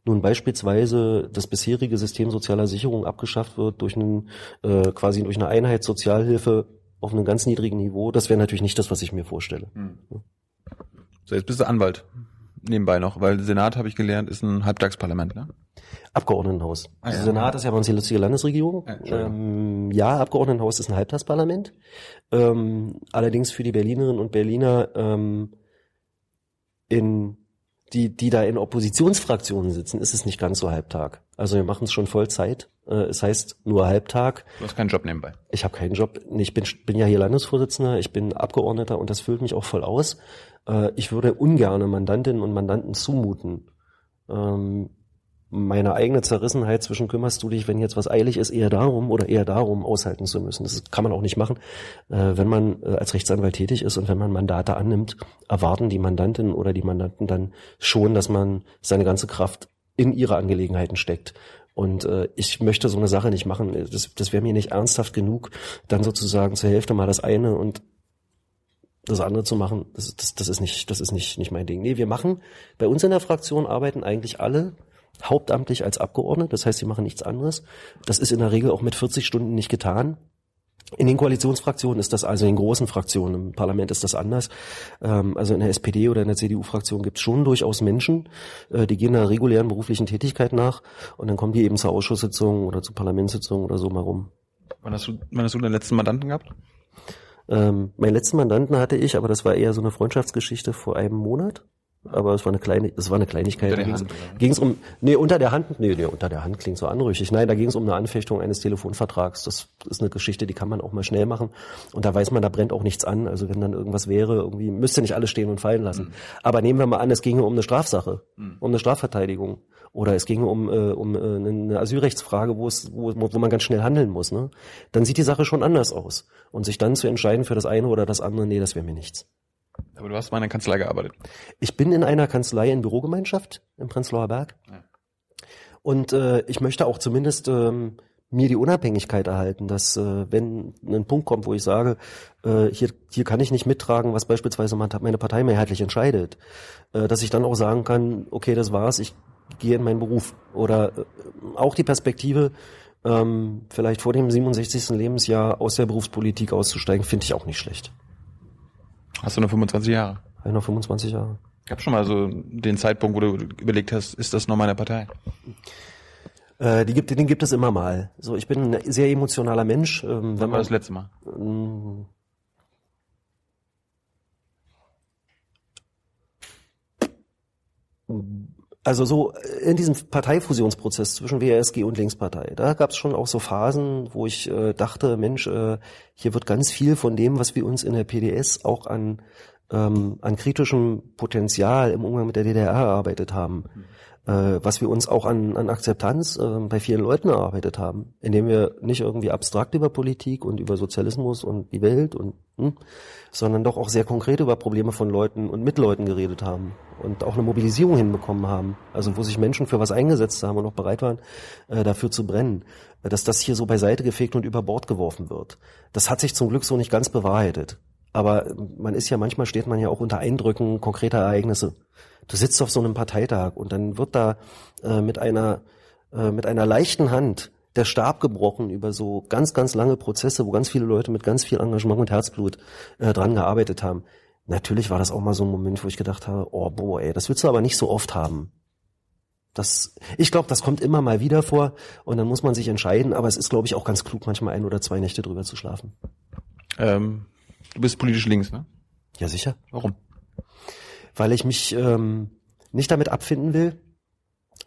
[SPEAKER 2] nun beispielsweise das bisherige System sozialer Sicherung abgeschafft wird durch einen, äh, quasi durch eine Einheit Sozialhilfe auf einem ganz niedrigen Niveau, das wäre natürlich nicht das, was ich mir vorstelle.
[SPEAKER 1] So, jetzt bist du Anwalt. Nebenbei noch, weil Senat, habe ich gelernt, ist ein Halbtagsparlament, ne?
[SPEAKER 2] Abgeordnetenhaus.
[SPEAKER 1] Ah, ja.
[SPEAKER 2] Also Senat ist ja bei uns die lustige Landesregierung.
[SPEAKER 1] Ja,
[SPEAKER 2] ähm, ja, Abgeordnetenhaus ist ein Halbtagsparlament. Ähm, allerdings für die Berlinerinnen und Berliner ähm, in die, die da in Oppositionsfraktionen sitzen, ist es nicht ganz so Halbtag. Also wir machen es schon Vollzeit. Äh, es heißt nur Halbtag.
[SPEAKER 1] Du hast keinen Job nebenbei.
[SPEAKER 2] Ich habe keinen Job. Ich bin, bin ja hier Landesvorsitzender, ich bin Abgeordneter und das füllt mich auch voll aus. Äh, Ich würde ungerne Mandantinnen und Mandanten zumuten, ähm, meine eigene Zerrissenheit zwischen kümmerst du dich, wenn jetzt was eilig ist, eher darum oder eher darum aushalten zu müssen. Das kann man auch nicht machen. Äh, Wenn man äh, als Rechtsanwalt tätig ist und wenn man Mandate annimmt, erwarten die Mandantinnen oder die Mandanten dann schon, dass man seine ganze Kraft in ihre Angelegenheiten steckt. Und äh, ich möchte so eine Sache nicht machen. Das, das wäre mir nicht ernsthaft genug, dann sozusagen zur Hälfte mal das eine und das andere zu machen. Das, das, das ist nicht, das ist nicht, nicht mein Ding. Nee, wir machen bei uns in der Fraktion arbeiten eigentlich alle hauptamtlich als Abgeordnete. Das heißt, sie machen nichts anderes. Das ist in der Regel auch mit 40 Stunden nicht getan. In den Koalitionsfraktionen ist das, also in großen Fraktionen, im Parlament ist das anders. Ähm, also in der SPD oder in der CDU-Fraktion gibt es schon durchaus Menschen, äh, die gehen einer regulären beruflichen Tätigkeit nach und dann kommen die eben zur Ausschusssitzung oder zur Parlamentssitzung oder so mal rum.
[SPEAKER 1] Wann hast du, wann hast du deinen letzten Mandanten gehabt?
[SPEAKER 2] Ähm, meinen letzten Mandanten hatte ich, aber das war eher so eine Freundschaftsgeschichte vor einem Monat. Aber es war eine kleine, es war eine Kleinigkeit.
[SPEAKER 1] Unter der Hand,
[SPEAKER 2] ging's um, nee, unter der Hand, nee, nee, unter der Hand klingt so anrüchig. Nein, da ging es um eine Anfechtung eines Telefonvertrags. Das ist eine Geschichte, die kann man auch mal schnell machen. Und da weiß man, da brennt auch nichts an. Also wenn dann irgendwas wäre, irgendwie müsste nicht alles stehen und fallen lassen. Aber nehmen wir mal an, es ginge um eine Strafsache, um eine Strafverteidigung. Oder es ginge um, äh, um äh, eine Asylrechtsfrage, wo es, wo, wo man ganz schnell handeln muss. Ne? Dann sieht die Sache schon anders aus. Und sich dann zu entscheiden für das eine oder das andere, nee, das wäre mir nichts.
[SPEAKER 1] Aber du hast mal in der Kanzlei gearbeitet.
[SPEAKER 2] Ich bin in einer Kanzlei in Bürogemeinschaft im Prenzlauer Berg.
[SPEAKER 1] Ja.
[SPEAKER 2] Und äh, ich möchte auch zumindest ähm, mir die Unabhängigkeit erhalten, dass äh, wenn ein Punkt kommt, wo ich sage, äh, hier, hier kann ich nicht mittragen, was beispielsweise meine Partei mehrheitlich entscheidet, äh, dass ich dann auch sagen kann, okay, das war's, ich gehe in meinen Beruf. Oder äh, auch die Perspektive, ähm, vielleicht vor dem 67. Lebensjahr aus der Berufspolitik auszusteigen, finde ich auch nicht schlecht.
[SPEAKER 1] Hast du nur 25 Jahre?
[SPEAKER 2] Ich noch 25 Jahre.
[SPEAKER 1] Gab schon mal so den Zeitpunkt, wo du überlegt hast, ist das noch meine Partei?
[SPEAKER 2] Äh, die gibt, den gibt es immer mal. So, ich bin ein sehr emotionaler Mensch. Ähm, wenn
[SPEAKER 1] Wann war
[SPEAKER 2] man
[SPEAKER 1] das letzte Mal?
[SPEAKER 2] Ähm, Also so in diesem Parteifusionsprozess zwischen WRSG und Linkspartei, da gab es schon auch so Phasen, wo ich äh, dachte, Mensch, äh, hier wird ganz viel von dem, was wir uns in der PDS auch an, ähm, an kritischem Potenzial im Umgang mit der DDR erarbeitet haben, äh, was wir uns auch an, an Akzeptanz äh, bei vielen Leuten erarbeitet haben, indem wir nicht irgendwie abstrakt über Politik und über Sozialismus und die Welt und hm, sondern doch auch sehr konkret über Probleme von Leuten und mit Leuten geredet haben und auch eine Mobilisierung hinbekommen haben, also wo sich Menschen für was eingesetzt haben und auch bereit waren, äh, dafür zu brennen, äh, dass das hier so beiseite gefegt und über Bord geworfen wird. Das hat sich zum Glück so nicht ganz bewahrheitet. Aber äh, man ist ja, manchmal steht man ja auch unter Eindrücken konkreter Ereignisse. Du sitzt auf so einem Parteitag und dann wird da äh, mit einer äh, mit einer leichten Hand der Stab gebrochen über so ganz, ganz lange Prozesse, wo ganz viele Leute mit ganz viel Engagement und Herzblut äh, dran gearbeitet haben. Natürlich war das auch mal so ein Moment, wo ich gedacht habe, oh boah, ey, das willst du aber nicht so oft haben. Das, ich glaube, das kommt immer mal wieder vor und dann muss man sich entscheiden, aber es ist, glaube ich, auch ganz klug, manchmal ein oder zwei Nächte drüber zu schlafen.
[SPEAKER 1] Ähm, du bist politisch links, ne?
[SPEAKER 2] Ja, sicher.
[SPEAKER 1] Warum?
[SPEAKER 2] Weil ich mich ähm, nicht damit abfinden will,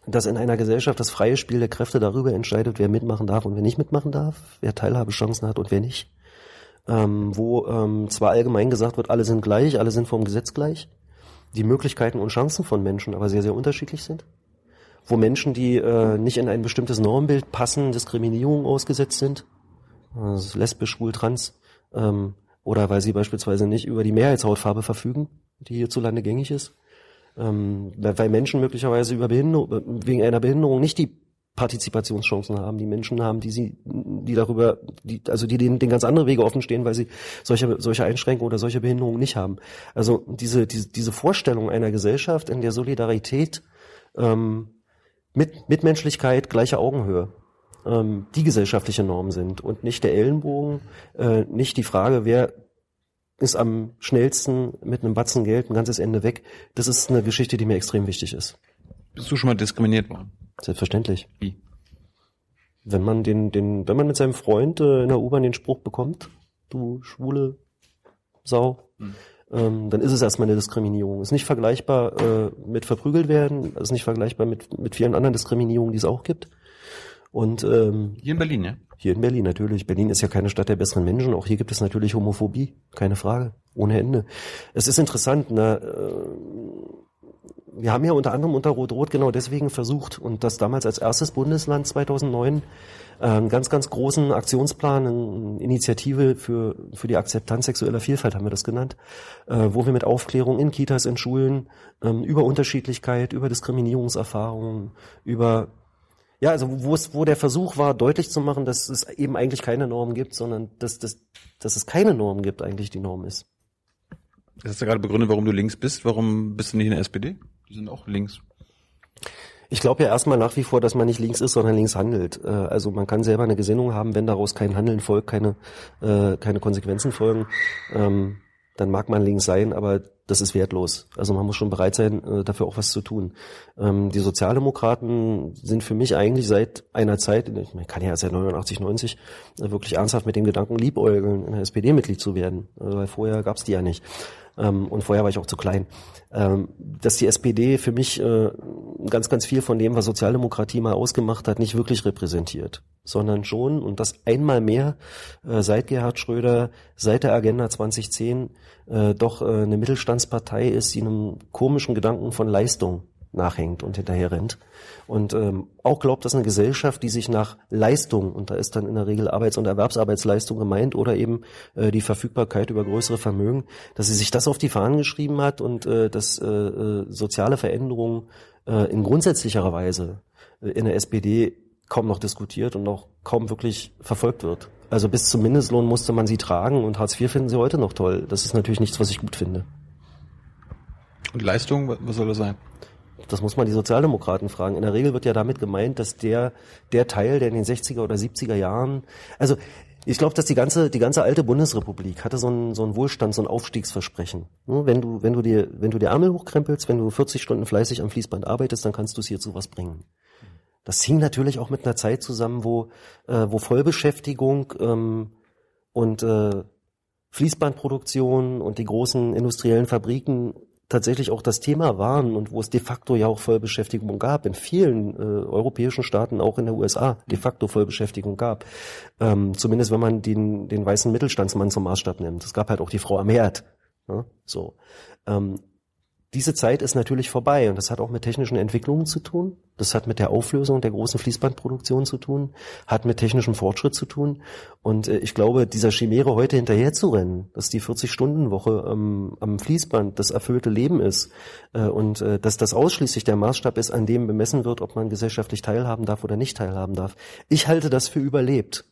[SPEAKER 2] dass in einer Gesellschaft das freie Spiel der Kräfte darüber entscheidet, wer mitmachen darf und wer nicht mitmachen darf, wer Teilhabechancen hat und wer nicht. Ähm, wo ähm, zwar allgemein gesagt wird, alle sind gleich, alle sind vom Gesetz gleich, die Möglichkeiten und Chancen von Menschen aber sehr, sehr unterschiedlich sind. Wo Menschen, die äh, nicht in ein bestimmtes Normbild passen, Diskriminierung ausgesetzt sind, also lesbisch, schwul, trans, ähm, oder weil sie beispielsweise nicht über die Mehrheitshautfarbe verfügen, die hierzulande gängig ist, ähm, weil Menschen möglicherweise über Behinderung, wegen einer Behinderung nicht die Partizipationschancen haben, die Menschen haben, die sie, die darüber, die, also die denen, den ganz andere Wege offen stehen, weil sie solche, solche Einschränkungen oder solche Behinderungen nicht haben. Also diese, diese, diese Vorstellung einer Gesellschaft, in der Solidarität ähm, mit Mitmenschlichkeit, gleiche Augenhöhe ähm, die gesellschaftliche Norm sind und nicht der Ellenbogen, äh, nicht die Frage, wer ist am schnellsten mit einem Batzen Geld ein ganzes Ende weg. Das ist eine Geschichte, die mir extrem wichtig ist.
[SPEAKER 1] Bist du schon mal diskriminiert worden?
[SPEAKER 2] Selbstverständlich.
[SPEAKER 1] Wie?
[SPEAKER 2] Wenn man den, den, wenn man mit seinem Freund äh, in der U-Bahn den Spruch bekommt, du schwule Sau,
[SPEAKER 1] Hm.
[SPEAKER 2] ähm, dann ist es erstmal eine Diskriminierung. Ist nicht vergleichbar äh, mit verprügelt werden, ist nicht vergleichbar mit, mit vielen anderen Diskriminierungen, die es auch gibt. Und ähm,
[SPEAKER 1] Hier in Berlin, ja?
[SPEAKER 2] hier in Berlin natürlich. Berlin ist ja keine Stadt der besseren Menschen. Auch hier gibt es natürlich Homophobie. Keine Frage. Ohne Ende. Es ist interessant. Ne? äh, Wir haben ja unter anderem unter Rot-Rot genau deswegen versucht und das damals als erstes Bundesland 2009 äh, einen ganz, ganz großen Aktionsplan, eine Initiative für, für die Akzeptanz sexueller Vielfalt haben wir das genannt, äh, wo wir mit Aufklärung in Kitas, in Schulen ähm, über Unterschiedlichkeit, über Diskriminierungserfahrungen, über ja, also wo es, wo der Versuch war, deutlich zu machen, dass es eben eigentlich keine Norm gibt, sondern dass, dass, dass es keine Norm gibt, eigentlich die Norm ist.
[SPEAKER 1] Das hast du gerade begründet, warum du links bist. Warum bist du nicht in der SPD? Die sind auch links.
[SPEAKER 2] Ich glaube ja erstmal nach wie vor, dass man nicht links ist, sondern links handelt. Äh, Also man kann selber eine Gesinnung haben, wenn daraus kein Handeln folgt, keine, äh, keine Konsequenzen folgen, ähm, dann mag man links sein, aber das ist wertlos. Also man muss schon bereit sein, äh, dafür auch was zu tun. Ähm, Die Sozialdemokraten sind für mich eigentlich seit einer Zeit, ich kann ja seit 89, 90, äh, wirklich ernsthaft mit dem Gedanken liebäugeln, in der SPD Mitglied zu werden, äh, weil vorher gab's die ja nicht. Ähm, Und vorher war ich auch zu klein. Ähm, Dass die SPD für mich äh, ganz, ganz viel von dem, was Sozialdemokratie mal ausgemacht hat, nicht wirklich repräsentiert, sondern schon, und das einmal mehr, äh, seit Gerhard Schröder, seit der Agenda 2010, äh, doch äh, eine Mittelstandspartei ist, die einem komischen Gedanken von Leistung nachhängt und hinterher rennt. Und ähm, auch glaubt, dass eine Gesellschaft, die sich nach Leistung, und da ist dann in der Regel Arbeits- und Erwerbsarbeitsleistung gemeint oder eben äh, die Verfügbarkeit über größere Vermögen, dass sie sich das auf die Fahnen geschrieben hat und äh, dass äh, äh, soziale Veränderungen äh, in grundsätzlicherer Weise äh, in der SPD kaum noch diskutiert und auch kaum wirklich verfolgt wird. Also bis zum Mindestlohn musste man sie tragen und Hartz IV finden sie heute noch toll. Das ist natürlich nichts, was ich gut finde.
[SPEAKER 1] Und Leistung, wa- was soll das sein?
[SPEAKER 2] Das muss man die Sozialdemokraten fragen. In der Regel wird ja damit gemeint, dass der, der Teil, der in den 60er oder 70er Jahren, also ich glaube, dass die ganze, die ganze alte Bundesrepublik hatte so ein, so ein Wohlstand, so ein Aufstiegsversprechen. Wenn du, wenn du dir, wenn du dir Ärmel hochkrempelst, wenn du 40 Stunden fleißig am Fließband arbeitest, dann kannst du es hier zu was bringen. Das hing natürlich auch mit einer Zeit zusammen, wo, äh, wo Vollbeschäftigung ähm, und äh, Fließbandproduktion und die großen industriellen Fabriken tatsächlich auch das Thema waren und wo es de facto ja auch Vollbeschäftigung gab, in vielen äh, europäischen Staaten, auch in der USA, de facto Vollbeschäftigung gab. Ähm, zumindest wenn man den, den weißen Mittelstandsmann zum Maßstab nimmt. Es gab halt auch die Frau am Herd. Ne? So. Ähm, diese Zeit ist natürlich vorbei und das hat auch mit technischen Entwicklungen zu tun. Das hat mit der Auflösung der großen Fließbandproduktion zu tun, hat mit technischem Fortschritt zu tun. Und äh, ich glaube, dieser Chimäre heute hinterher zu rennen, dass die 40-Stunden-Woche ähm, am Fließband das erfüllte Leben ist äh, und äh, dass das ausschließlich der Maßstab ist, an dem bemessen wird, ob man gesellschaftlich teilhaben darf oder nicht teilhaben darf. Ich halte das für überlebt.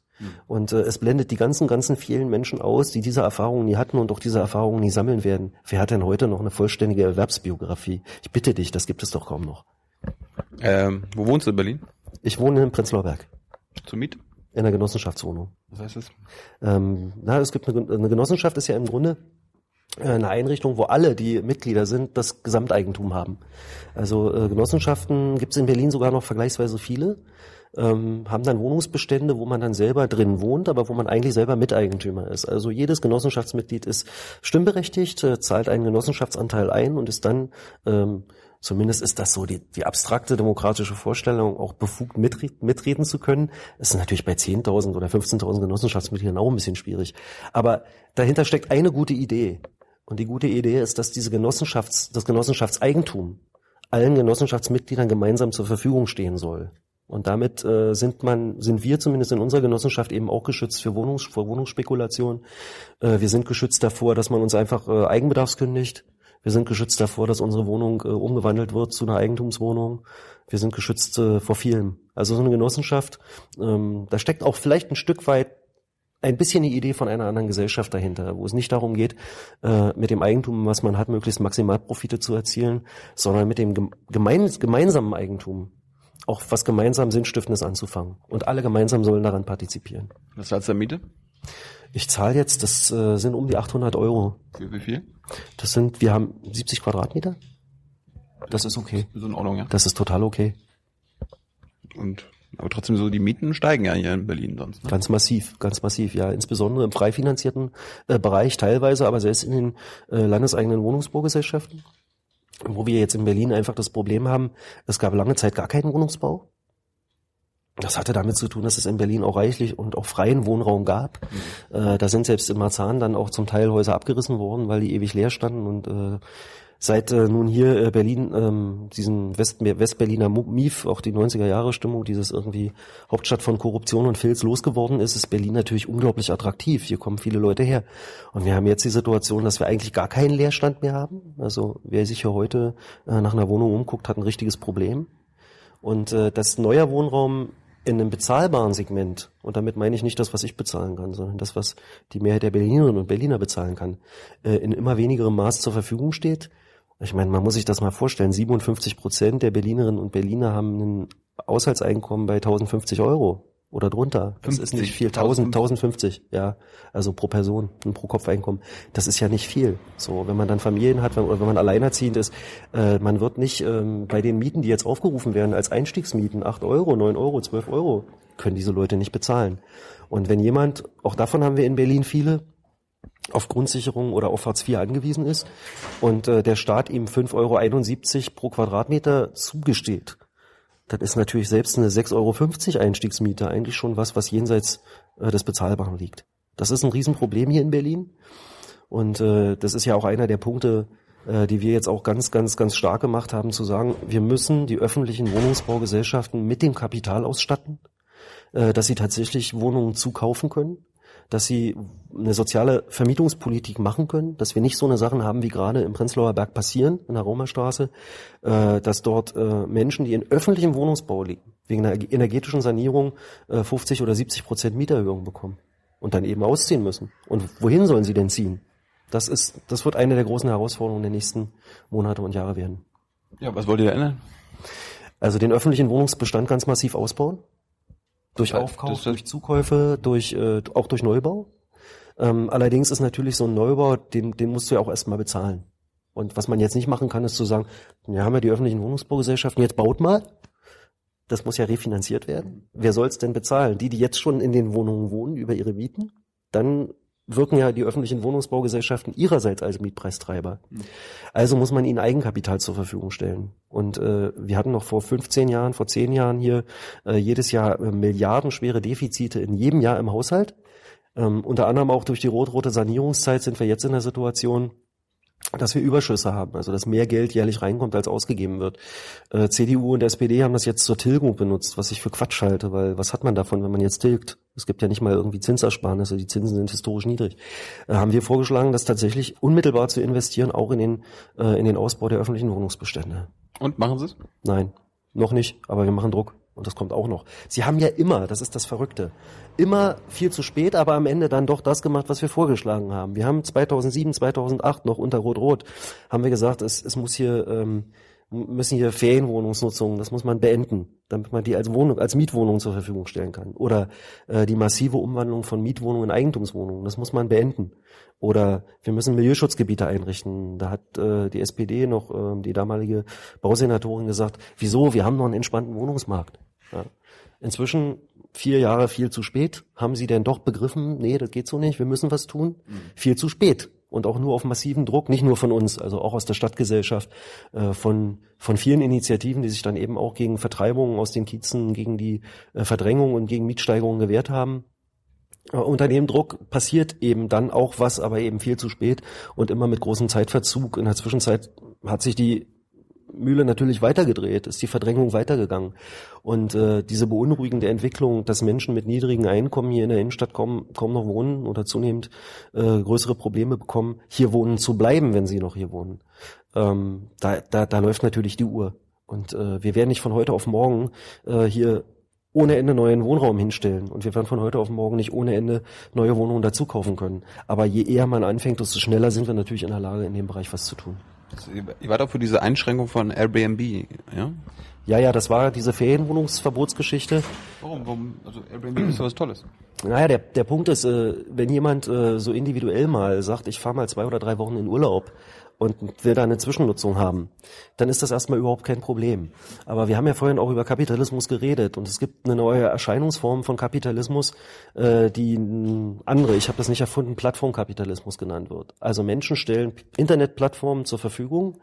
[SPEAKER 2] Und äh, es blendet die ganzen, ganzen vielen Menschen aus, die diese Erfahrungen nie hatten und auch diese Erfahrungen nie sammeln werden. Wer hat denn heute noch eine vollständige Erwerbsbiografie? Ich bitte dich, das gibt es doch kaum noch.
[SPEAKER 1] Ähm, wo wohnst du in Berlin?
[SPEAKER 2] Ich wohne in Prenzlauer Berg,
[SPEAKER 1] Zur Miet?
[SPEAKER 2] in einer Genossenschaftswohnung.
[SPEAKER 1] Was heißt das?
[SPEAKER 2] Ähm, na, es gibt eine, eine Genossenschaft, ist ja im Grunde äh, eine Einrichtung, wo alle, die Mitglieder sind, das Gesamteigentum haben. Also äh, Genossenschaften gibt es in Berlin sogar noch vergleichsweise viele, ähm, haben dann Wohnungsbestände, wo man dann selber drin wohnt, aber wo man eigentlich selber Miteigentümer ist. Also jedes Genossenschaftsmitglied ist stimmberechtigt, äh, zahlt einen Genossenschaftsanteil ein und ist dann ähm, Zumindest ist das so die, die abstrakte demokratische Vorstellung, auch befugt mitre- mitreden zu können. Das ist natürlich bei 10.000 oder 15.000 Genossenschaftsmitgliedern auch ein bisschen schwierig. Aber dahinter steckt eine gute Idee. Und die gute Idee ist, dass diese Genossenschafts, das Genossenschaftseigentum allen Genossenschaftsmitgliedern gemeinsam zur Verfügung stehen soll. Und damit äh, sind man, sind wir zumindest in unserer Genossenschaft eben auch geschützt für, Wohnungs, vor Wohnungsspekulation. Äh, wir sind geschützt davor, dass man uns einfach äh, eigenbedarfskündigt. Wir sind geschützt davor, dass unsere Wohnung äh, umgewandelt wird zu einer Eigentumswohnung. Wir sind geschützt äh, vor vielem. Also so eine Genossenschaft, ähm, da steckt auch vielleicht ein Stück weit ein bisschen die Idee von einer anderen Gesellschaft dahinter, wo es nicht darum geht, äh, mit dem Eigentum, was man hat, möglichst Maximalprofite zu erzielen, sondern mit dem gem- gemein, gemeinsamen Eigentum auch was gemeinsam Sinnstiftendes anzufangen. Und alle gemeinsam sollen daran partizipieren.
[SPEAKER 1] Was zahlst du der Miete?
[SPEAKER 2] Ich zahle jetzt, das äh, sind um die 800 Euro.
[SPEAKER 1] Für wie viel?
[SPEAKER 2] Das sind, wir haben 70 Quadratmeter. Das ist okay.
[SPEAKER 1] So in Ordnung, ja.
[SPEAKER 2] Das ist total okay.
[SPEAKER 1] Und aber trotzdem so die Mieten steigen ja hier in Berlin sonst. Ne?
[SPEAKER 2] Ganz massiv, ganz massiv, ja. Insbesondere im frei finanzierten äh, Bereich teilweise, aber selbst in den äh, landeseigenen Wohnungsbaugesellschaften, wo wir jetzt in Berlin einfach das Problem haben, es gab lange Zeit gar keinen Wohnungsbau. Das hatte damit zu tun, dass es in Berlin auch reichlich und auch freien Wohnraum gab. Mhm. Äh, da sind selbst in Marzahn dann auch zum Teil Häuser abgerissen worden, weil die ewig leer standen und äh, seit äh, nun hier äh, Berlin, ähm, diesen West Westberliner Mief, auch die 90er Jahre Stimmung, dieses irgendwie Hauptstadt von Korruption und Filz losgeworden ist, ist Berlin natürlich unglaublich attraktiv. Hier kommen viele Leute her. Und wir haben jetzt die Situation, dass wir eigentlich gar keinen Leerstand mehr haben. Also wer sich hier heute äh, nach einer Wohnung umguckt, hat ein richtiges Problem. Und äh, dass neuer Wohnraum in einem bezahlbaren Segment, und damit meine ich nicht das, was ich bezahlen kann, sondern das, was die Mehrheit der Berlinerinnen und Berliner bezahlen kann, äh, in immer wenigerem Maß zur Verfügung steht, ich meine, man muss sich das mal vorstellen. 57 Prozent der Berlinerinnen und Berliner haben ein Haushaltseinkommen bei 1050 Euro oder drunter. Das 50, ist nicht viel. 1000, 1050, ja. Also pro Person, ein pro Kopf Einkommen. Das ist ja nicht viel. So, wenn man dann Familien hat, wenn, oder wenn man alleinerziehend ist, äh, man wird nicht ähm, bei den Mieten, die jetzt aufgerufen werden als Einstiegsmieten, 8 Euro, 9 Euro, 12 Euro, können diese Leute nicht bezahlen. Und wenn jemand, auch davon haben wir in Berlin viele, auf Grundsicherung oder auf Hartz IV angewiesen ist und äh, der Staat ihm 5,71 Euro pro Quadratmeter zugesteht, dann ist natürlich selbst eine 6,50 Euro Einstiegsmiete eigentlich schon was, was jenseits äh, des Bezahlbaren liegt. Das ist ein Riesenproblem hier in Berlin und äh, das ist ja auch einer der Punkte, äh, die wir jetzt auch ganz, ganz, ganz stark gemacht haben, zu sagen, wir müssen die öffentlichen Wohnungsbaugesellschaften mit dem Kapital ausstatten, äh, dass sie tatsächlich Wohnungen zukaufen können dass sie eine soziale Vermietungspolitik machen können, dass wir nicht so eine Sachen haben, wie gerade im Prenzlauer Berg passieren, in der Romerstraße, äh, dass dort äh, Menschen, die in öffentlichem Wohnungsbau liegen, wegen einer energetischen Sanierung äh, 50 oder 70 Prozent Mieterhöhung bekommen und dann eben ausziehen müssen. Und wohin sollen sie denn ziehen? Das ist, das wird eine der großen Herausforderungen der nächsten Monate und Jahre werden.
[SPEAKER 1] Ja, was wollt ihr da ändern?
[SPEAKER 2] Also den öffentlichen Wohnungsbestand ganz massiv ausbauen. Durch Aufkauf, durch Zukäufe, durch äh, auch durch Neubau. Ähm, allerdings ist natürlich so ein Neubau, den, den musst du ja auch erstmal bezahlen. Und was man jetzt nicht machen kann, ist zu sagen, wir haben ja die öffentlichen Wohnungsbaugesellschaften, jetzt baut mal. Das muss ja refinanziert werden. Wer soll es denn bezahlen? Die, die jetzt schon in den Wohnungen wohnen über ihre Mieten? Dann wirken ja die öffentlichen Wohnungsbaugesellschaften ihrerseits als Mietpreistreiber. Also muss man ihnen Eigenkapital zur Verfügung stellen. Und äh, wir hatten noch vor 15 Jahren, vor 10 Jahren hier äh, jedes Jahr äh, milliardenschwere Defizite in jedem Jahr im Haushalt. Ähm, unter anderem auch durch die rot-rote Sanierungszeit sind wir jetzt in der Situation, dass wir Überschüsse haben, also dass mehr Geld jährlich reinkommt, als ausgegeben wird. Äh, CDU und SPD haben das jetzt zur Tilgung benutzt, was ich für Quatsch halte, weil was hat man davon, wenn man jetzt tilgt? Es gibt ja nicht mal irgendwie Zinsersparnisse, die Zinsen sind historisch niedrig. Äh, haben wir vorgeschlagen, das tatsächlich unmittelbar zu investieren, auch in den, äh, in den Ausbau der öffentlichen Wohnungsbestände.
[SPEAKER 1] Und machen Sie es?
[SPEAKER 2] Nein, noch nicht, aber wir machen Druck. Und das kommt auch noch. Sie haben ja immer, das ist das Verrückte, immer viel zu spät, aber am Ende dann doch das gemacht, was wir vorgeschlagen haben. Wir haben 2007, 2008 noch unter Rot-Rot, haben wir gesagt, es, es muss hier, ähm, müssen hier Ferienwohnungsnutzungen, das muss man beenden, damit man die als Wohnung, als Mietwohnung zur Verfügung stellen kann. Oder äh, die massive Umwandlung von Mietwohnungen in Eigentumswohnungen, das muss man beenden. Oder wir müssen Milieuschutzgebiete einrichten. Da hat äh, die SPD noch, äh, die damalige Bausenatorin gesagt, wieso, wir haben noch einen entspannten Wohnungsmarkt. Ja. Inzwischen vier Jahre viel zu spät. Haben Sie denn doch begriffen, nee, das geht so nicht, wir müssen was tun? Mhm. Viel zu spät. Und auch nur auf massiven Druck, nicht nur von uns, also auch aus der Stadtgesellschaft, äh, von, von vielen Initiativen, die sich dann eben auch gegen Vertreibungen aus den Kiezen, gegen die äh, Verdrängung und gegen Mietsteigerungen gewehrt haben. Äh, unter dem Druck passiert eben dann auch was, aber eben viel zu spät und immer mit großem Zeitverzug. In der Zwischenzeit hat sich die Mühle natürlich weitergedreht, ist die Verdrängung weitergegangen. Und äh, diese beunruhigende Entwicklung, dass Menschen mit niedrigen Einkommen hier in der Innenstadt kaum, kaum noch wohnen oder zunehmend äh, größere Probleme bekommen, hier wohnen zu bleiben, wenn sie noch hier wohnen, ähm, da, da, da läuft natürlich die Uhr. Und äh, wir werden nicht von heute auf morgen äh, hier ohne Ende neuen Wohnraum hinstellen. Und wir werden von heute auf morgen nicht ohne Ende neue Wohnungen dazu kaufen können. Aber je eher man anfängt, desto schneller sind wir natürlich in der Lage, in dem Bereich was zu tun.
[SPEAKER 1] Ihr war doch für diese Einschränkung von Airbnb, ja?
[SPEAKER 2] Ja, ja, das war diese Ferienwohnungsverbotsgeschichte.
[SPEAKER 1] Warum? Warum? Also Airbnb ist was Tolles.
[SPEAKER 2] Naja, der, der Punkt ist, äh, wenn jemand äh, so individuell mal sagt, ich fahre mal zwei oder drei Wochen in Urlaub und will da eine Zwischennutzung haben, dann ist das erstmal überhaupt kein Problem. Aber wir haben ja vorhin auch über Kapitalismus geredet und es gibt eine neue Erscheinungsform von Kapitalismus, äh, die andere, ich habe das nicht erfunden, Plattformkapitalismus genannt wird. Also Menschen stellen Internetplattformen zur Verfügung,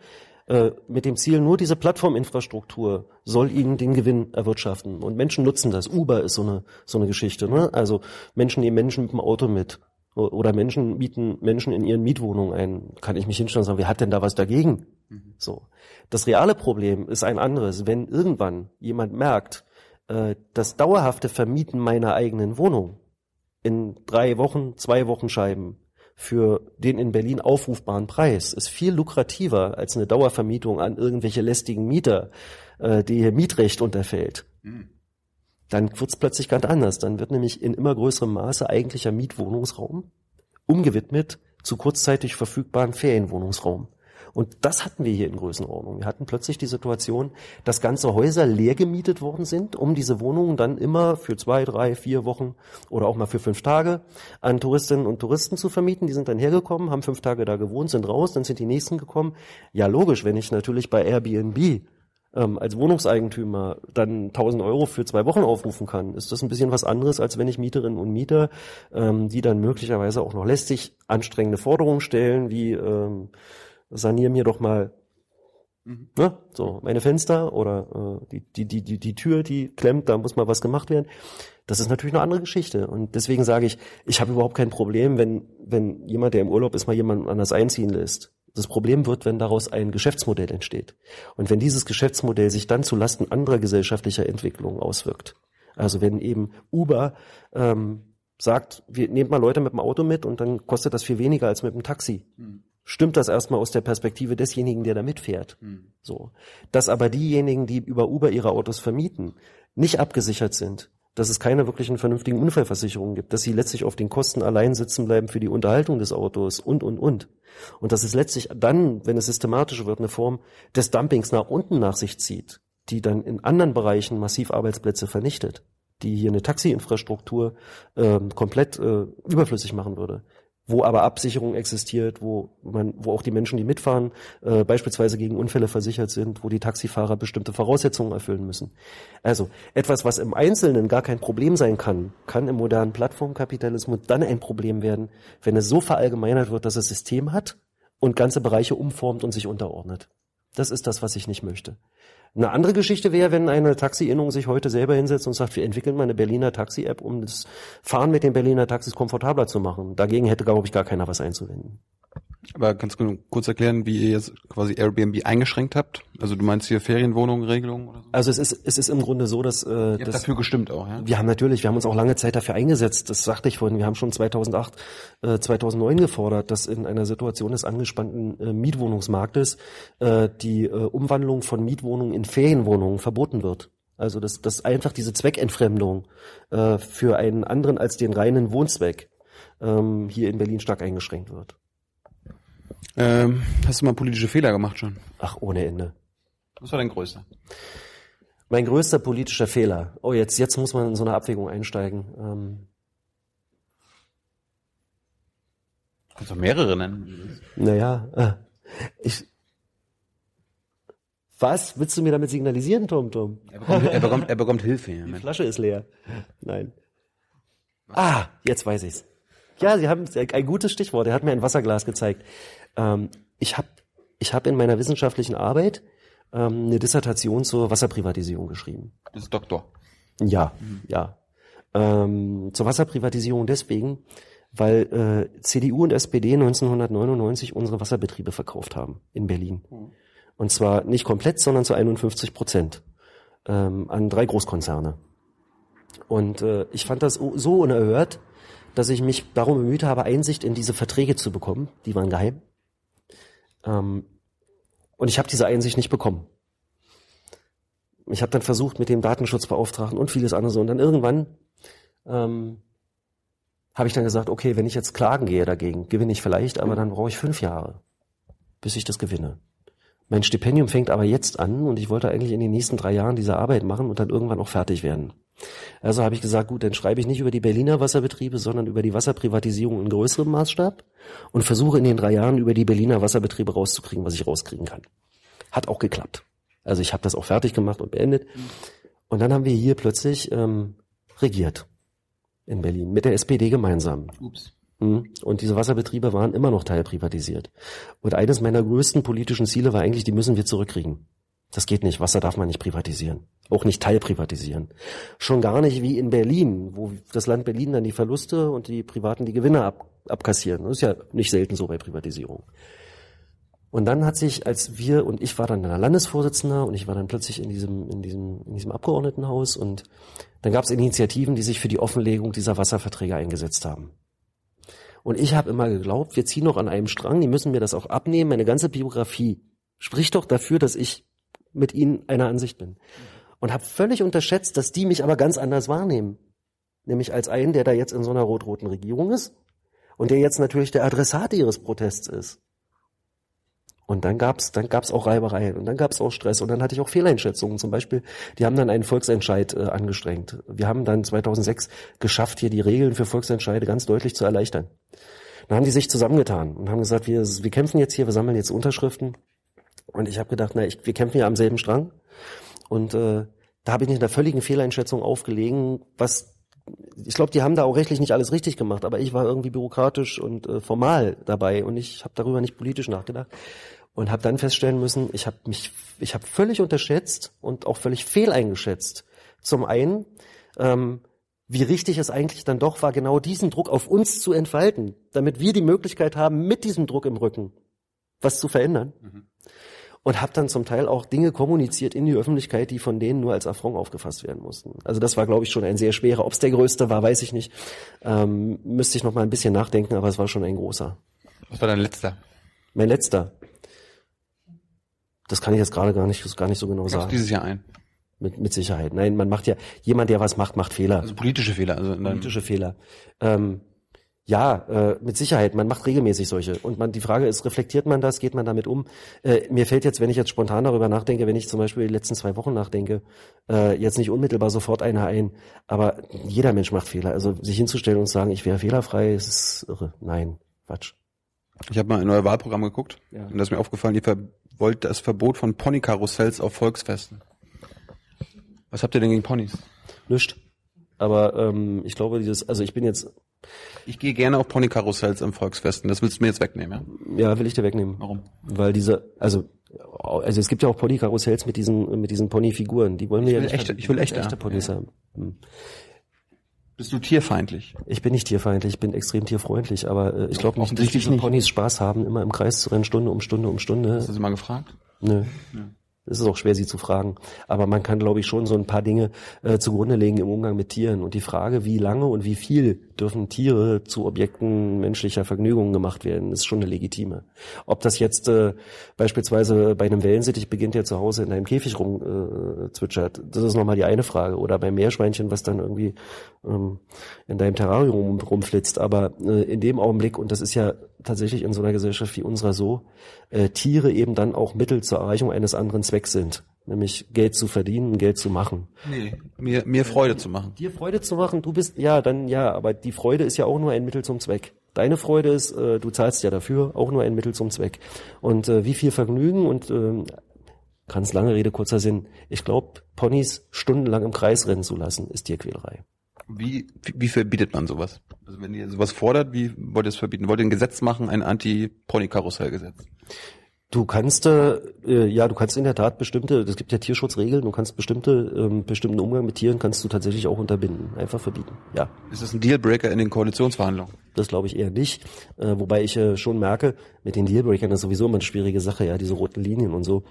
[SPEAKER 2] äh, mit dem Ziel, nur diese Plattforminfrastruktur soll ihnen den Gewinn erwirtschaften. Und Menschen nutzen das. Uber ist so eine, so eine Geschichte. Ne? Also Menschen nehmen Menschen mit dem Auto mit. Oder Menschen mieten Menschen in ihren Mietwohnungen ein. Kann ich mich hinstellen und sagen, wer hat denn da was dagegen? So. Das reale Problem ist ein anderes. Wenn irgendwann jemand merkt, äh, das dauerhafte Vermieten meiner eigenen Wohnung in drei Wochen, zwei Wochen Scheiben für den in Berlin aufrufbaren Preis ist viel lukrativer als eine Dauervermietung an irgendwelche lästigen Mieter, äh, die ihr Mietrecht unterfällt. Dann wird's plötzlich ganz anders. Dann wird nämlich in immer größerem Maße eigentlicher Mietwohnungsraum umgewidmet zu kurzzeitig verfügbaren Ferienwohnungsraum. Und das hatten wir hier in Größenordnung. Wir hatten plötzlich die Situation, dass ganze Häuser leer gemietet worden sind, um diese Wohnungen dann immer für zwei, drei, vier Wochen oder auch mal für fünf Tage an Touristinnen und Touristen zu vermieten. Die sind dann hergekommen, haben fünf Tage da gewohnt, sind raus, dann sind die nächsten gekommen. Ja, logisch, wenn ich natürlich bei Airbnb ähm, als Wohnungseigentümer dann 1000 Euro für zwei Wochen aufrufen kann, ist das ein bisschen was anderes, als wenn ich Mieterinnen und Mieter, ähm, die dann möglicherweise auch noch lästig anstrengende Forderungen stellen, wie ähm, sanier mir doch mal ne, so meine Fenster oder äh, die, die, die, die, die Tür, die klemmt, da muss mal was gemacht werden. Das ist natürlich eine andere Geschichte. Und deswegen sage ich, ich habe überhaupt kein Problem, wenn, wenn jemand, der im Urlaub ist, mal jemanden anders einziehen lässt. Das Problem wird, wenn daraus ein Geschäftsmodell entsteht. Und wenn dieses Geschäftsmodell sich dann zu Lasten anderer gesellschaftlicher Entwicklungen auswirkt. Also wenn eben Uber ähm, sagt, wir nehmt mal Leute mit dem Auto mit und dann kostet das viel weniger als mit dem Taxi. Stimmt das erstmal aus der Perspektive desjenigen, der da mitfährt. So. Dass aber diejenigen, die über Uber ihre Autos vermieten, nicht abgesichert sind, dass es keine wirklichen vernünftigen Unfallversicherungen gibt, dass sie letztlich auf den Kosten allein sitzen bleiben für die Unterhaltung des Autos und, und, und. Und dass es letztlich dann, wenn es systematisch wird, eine Form des Dumpings nach unten nach sich zieht, die dann in anderen Bereichen massiv Arbeitsplätze vernichtet, die hier eine Taxiinfrastruktur ähm, komplett äh, überflüssig machen würde wo aber Absicherung existiert, wo man, wo auch die Menschen, die mitfahren, äh, beispielsweise gegen Unfälle versichert sind, wo die Taxifahrer bestimmte Voraussetzungen erfüllen müssen. Also etwas, was im Einzelnen gar kein Problem sein kann, kann im modernen Plattformkapitalismus dann ein Problem werden, wenn es so verallgemeinert wird, dass es System hat und ganze Bereiche umformt und sich unterordnet. Das ist das, was ich nicht möchte. Eine andere Geschichte wäre, wenn eine Taxi-Innung sich heute selber hinsetzt und sagt, wir entwickeln mal eine Berliner Taxi-App, um das Fahren mit den Berliner Taxis komfortabler zu machen. Dagegen hätte, glaube ich, gar keiner was einzuwenden.
[SPEAKER 1] Aber kannst du kurz erklären, wie ihr jetzt quasi Airbnb eingeschränkt habt? Also du meinst hier Ferienwohnungen, Regelungen oder so?
[SPEAKER 2] Also es ist, es ist im Grunde so, dass, äh,
[SPEAKER 1] Ihr
[SPEAKER 2] dass
[SPEAKER 1] dafür gestimmt auch, ja?
[SPEAKER 2] wir haben natürlich, wir haben uns auch lange Zeit dafür eingesetzt, das sagte ich vorhin, wir haben schon 2008, äh, 2009 gefordert, dass in einer Situation des angespannten äh, Mietwohnungsmarktes äh, die äh, Umwandlung von Mietwohnungen in Ferienwohnungen verboten wird. Also dass, dass einfach diese Zweckentfremdung äh, für einen anderen als den reinen Wohnzweck ähm, hier in Berlin stark eingeschränkt wird.
[SPEAKER 1] Ähm, hast du mal politische Fehler gemacht schon?
[SPEAKER 2] Ach, ohne Ende.
[SPEAKER 1] Was war dein größter?
[SPEAKER 2] Mein größter politischer Fehler. Oh, jetzt, jetzt muss man in so eine Abwägung einsteigen. Ähm,
[SPEAKER 1] Kannst du mehrere nennen?
[SPEAKER 2] Naja, äh, ich. Was? Willst du mir damit signalisieren, Tom Tom?
[SPEAKER 1] Er bekommt, er bekommt, er bekommt Hilfe. Ja,
[SPEAKER 2] Die. Flasche ist leer. Nein. Ah, jetzt weiß ich's. Ja, Sie haben ein gutes Stichwort. Er hat mir ein Wasserglas gezeigt. Ähm, ich habe ich hab in meiner wissenschaftlichen Arbeit ähm, eine Dissertation zur Wasserprivatisierung geschrieben.
[SPEAKER 1] Das ist Doktor.
[SPEAKER 2] Ja, ja. Ähm, zur Wasserprivatisierung deswegen, weil äh, CDU und SPD 1999 unsere Wasserbetriebe verkauft haben in Berlin. Und zwar nicht komplett, sondern zu 51 Prozent ähm, an drei Großkonzerne. Und äh, ich fand das so unerhört, dass ich mich darum bemüht habe, Einsicht in diese Verträge zu bekommen. Die waren geheim. Ähm, und ich habe diese Einsicht nicht bekommen. Ich habe dann versucht mit dem Datenschutzbeauftragten und vieles andere so. Und dann irgendwann ähm, habe ich dann gesagt, okay, wenn ich jetzt klagen gehe dagegen, gewinne ich vielleicht, aber dann brauche ich fünf Jahre, bis ich das gewinne. Mein Stipendium fängt aber jetzt an und ich wollte eigentlich in den nächsten drei Jahren diese Arbeit machen und dann irgendwann auch fertig werden. Also habe ich gesagt, gut, dann schreibe ich nicht über die Berliner Wasserbetriebe, sondern über die Wasserprivatisierung in größerem Maßstab und versuche in den drei Jahren über die Berliner Wasserbetriebe rauszukriegen, was ich rauskriegen kann. Hat auch geklappt. Also ich habe das auch fertig gemacht und beendet. Und dann haben wir hier plötzlich ähm, regiert in Berlin mit der SPD gemeinsam.
[SPEAKER 1] Ups.
[SPEAKER 2] Mhm. Und diese Wasserbetriebe waren immer noch teilprivatisiert. Und eines meiner größten politischen Ziele war eigentlich, die müssen wir zurückkriegen. Das geht nicht. Wasser darf man nicht privatisieren. Auch nicht teilprivatisieren. Schon gar nicht wie in Berlin, wo das Land Berlin dann die Verluste und die Privaten die Gewinne ab, abkassieren. Das ist ja nicht selten so bei Privatisierung. Und dann hat sich, als wir, und ich war dann der Landesvorsitzender und ich war dann plötzlich in diesem, in diesem, in diesem Abgeordnetenhaus und dann gab es Initiativen, die sich für die Offenlegung dieser Wasserverträge eingesetzt haben. Und ich habe immer geglaubt, wir ziehen noch an einem Strang, die müssen mir das auch abnehmen. Meine ganze Biografie spricht doch dafür, dass ich mit ihnen einer Ansicht bin. Und habe völlig unterschätzt, dass die mich aber ganz anders wahrnehmen. Nämlich als einen, der da jetzt in so einer rot-roten Regierung ist und der jetzt natürlich der Adressat ihres Protests ist. Und dann gab's, dann gab's auch Reibereien und dann gab's auch Stress und dann hatte ich auch Fehleinschätzungen. Zum Beispiel, die haben dann einen Volksentscheid äh, angestrengt. Wir haben dann 2006 geschafft, hier die Regeln für Volksentscheide ganz deutlich zu erleichtern. Dann haben die sich zusammengetan und haben gesagt, wir, wir kämpfen jetzt hier, wir sammeln jetzt Unterschriften. Und ich habe gedacht, na, ich, wir kämpfen ja am selben Strang. Und äh, da habe ich nicht in einer völligen Fehleinschätzung aufgelegen, was ich glaube, die haben da auch rechtlich nicht alles richtig gemacht, aber ich war irgendwie bürokratisch und äh, formal dabei und ich habe darüber nicht politisch nachgedacht und habe dann feststellen müssen, ich habe mich, ich habe völlig unterschätzt und auch völlig fehleingeschätzt. Zum einen, ähm, wie richtig es eigentlich dann doch war, genau diesen Druck auf uns zu entfalten, damit wir die Möglichkeit haben, mit diesem Druck im Rücken was zu verändern. Mhm. Und habe dann zum Teil auch Dinge kommuniziert in die Öffentlichkeit, die von denen nur als Affront aufgefasst werden mussten. Also das war, glaube ich, schon ein sehr schwerer. Ob es der größte war, weiß ich nicht. Ähm, müsste ich noch mal ein bisschen nachdenken, aber es war schon ein großer.
[SPEAKER 1] Was war dein letzter?
[SPEAKER 2] Mein letzter. Das kann ich jetzt gerade gar nicht, gar nicht so genau sagen.
[SPEAKER 1] dieses Jahr ein?
[SPEAKER 2] Mit, mit Sicherheit. Nein, man macht ja, jemand, der was macht, macht Fehler.
[SPEAKER 1] Also politische Fehler. Also
[SPEAKER 2] politische Fehler. Ähm, ja, äh, mit Sicherheit. Man macht regelmäßig solche. Und man, die Frage ist, reflektiert man das? Geht man damit um? Äh, mir fällt jetzt, wenn ich jetzt spontan darüber nachdenke, wenn ich zum Beispiel die letzten zwei Wochen nachdenke, äh, jetzt nicht unmittelbar sofort einer ein. Aber jeder Mensch macht Fehler. Also sich hinzustellen und sagen, ich wäre fehlerfrei, ist irre. Nein, Quatsch.
[SPEAKER 1] Ich habe mal ein neues Wahlprogramm geguckt ja. und da ist mir aufgefallen, ihr wollt das Verbot von Ponykarussells auf Volksfesten. Was habt ihr denn gegen Ponys?
[SPEAKER 2] Nischt. Aber ähm, ich glaube, dieses, also ich bin jetzt.
[SPEAKER 1] Ich gehe gerne auf Ponykarussells im Volksfesten. Das willst du mir jetzt wegnehmen,
[SPEAKER 2] ja? Ja, will ich dir wegnehmen.
[SPEAKER 1] Warum?
[SPEAKER 2] Weil diese, also also es gibt ja auch Ponykarussells mit diesen mit diesen Ponyfiguren. Die wollen wir
[SPEAKER 1] ja
[SPEAKER 2] nicht.
[SPEAKER 1] Echte, ich will echte,
[SPEAKER 2] echte Ponys
[SPEAKER 1] ja.
[SPEAKER 2] haben. Hm.
[SPEAKER 1] Bist du tierfeindlich?
[SPEAKER 2] Ich bin nicht tierfeindlich, ich bin extrem tierfreundlich, aber äh, ich glaube nicht, dass diese. Ponys Spaß haben, immer im Kreis zu rennen, Stunde um Stunde um Stunde.
[SPEAKER 1] Hast du sie mal gefragt?
[SPEAKER 2] Nö. Ja. Es ist auch schwer, sie zu fragen. Aber man kann, glaube ich, schon so ein paar Dinge äh, zugrunde legen im Umgang mit Tieren. Und die Frage, wie lange und wie viel dürfen Tiere zu Objekten menschlicher Vergnügungen gemacht werden, ist schon eine legitime. Ob das jetzt äh, beispielsweise bei einem Wellensittich beginnt, der zu Hause in einem Käfig rumzwitschert, äh, das ist nochmal die eine Frage. Oder beim Meerschweinchen, was dann irgendwie ähm, in deinem Terrarium rumflitzt. Aber äh, in dem Augenblick, und das ist ja tatsächlich in so einer Gesellschaft wie unserer so, äh, Tiere eben dann auch Mittel zur Erreichung eines anderen Zwecks sind. Nämlich Geld zu verdienen, Geld zu machen.
[SPEAKER 1] Nee, mir, mir Freude zu machen.
[SPEAKER 2] Dir Freude zu machen, du bist, ja, dann ja, aber die Freude ist ja auch nur ein Mittel zum Zweck. Deine Freude ist, äh, du zahlst ja dafür, auch nur ein Mittel zum Zweck. Und äh, wie viel Vergnügen und äh, ganz lange Rede, kurzer Sinn. Ich glaube, Ponys stundenlang im Kreis rennen zu lassen, ist Tierquälerei.
[SPEAKER 1] Wie, wie, verbietet man sowas? Also wenn ihr sowas fordert, wie wollt ihr es verbieten? Wollt ihr ein Gesetz machen, ein Anti-Pony-Karussell-Gesetz?
[SPEAKER 2] Du kannst äh, ja, du kannst in der Tat bestimmte, es gibt ja Tierschutzregeln, du kannst bestimmte ähm, bestimmten Umgang mit Tieren kannst du tatsächlich auch unterbinden, einfach verbieten. Ja.
[SPEAKER 1] Ist das ein Dealbreaker in den Koalitionsverhandlungen?
[SPEAKER 2] Das glaube ich eher nicht, äh, wobei ich äh, schon merke, mit den Dealbreakern ist sowieso immer eine schwierige Sache, ja, diese roten Linien und so.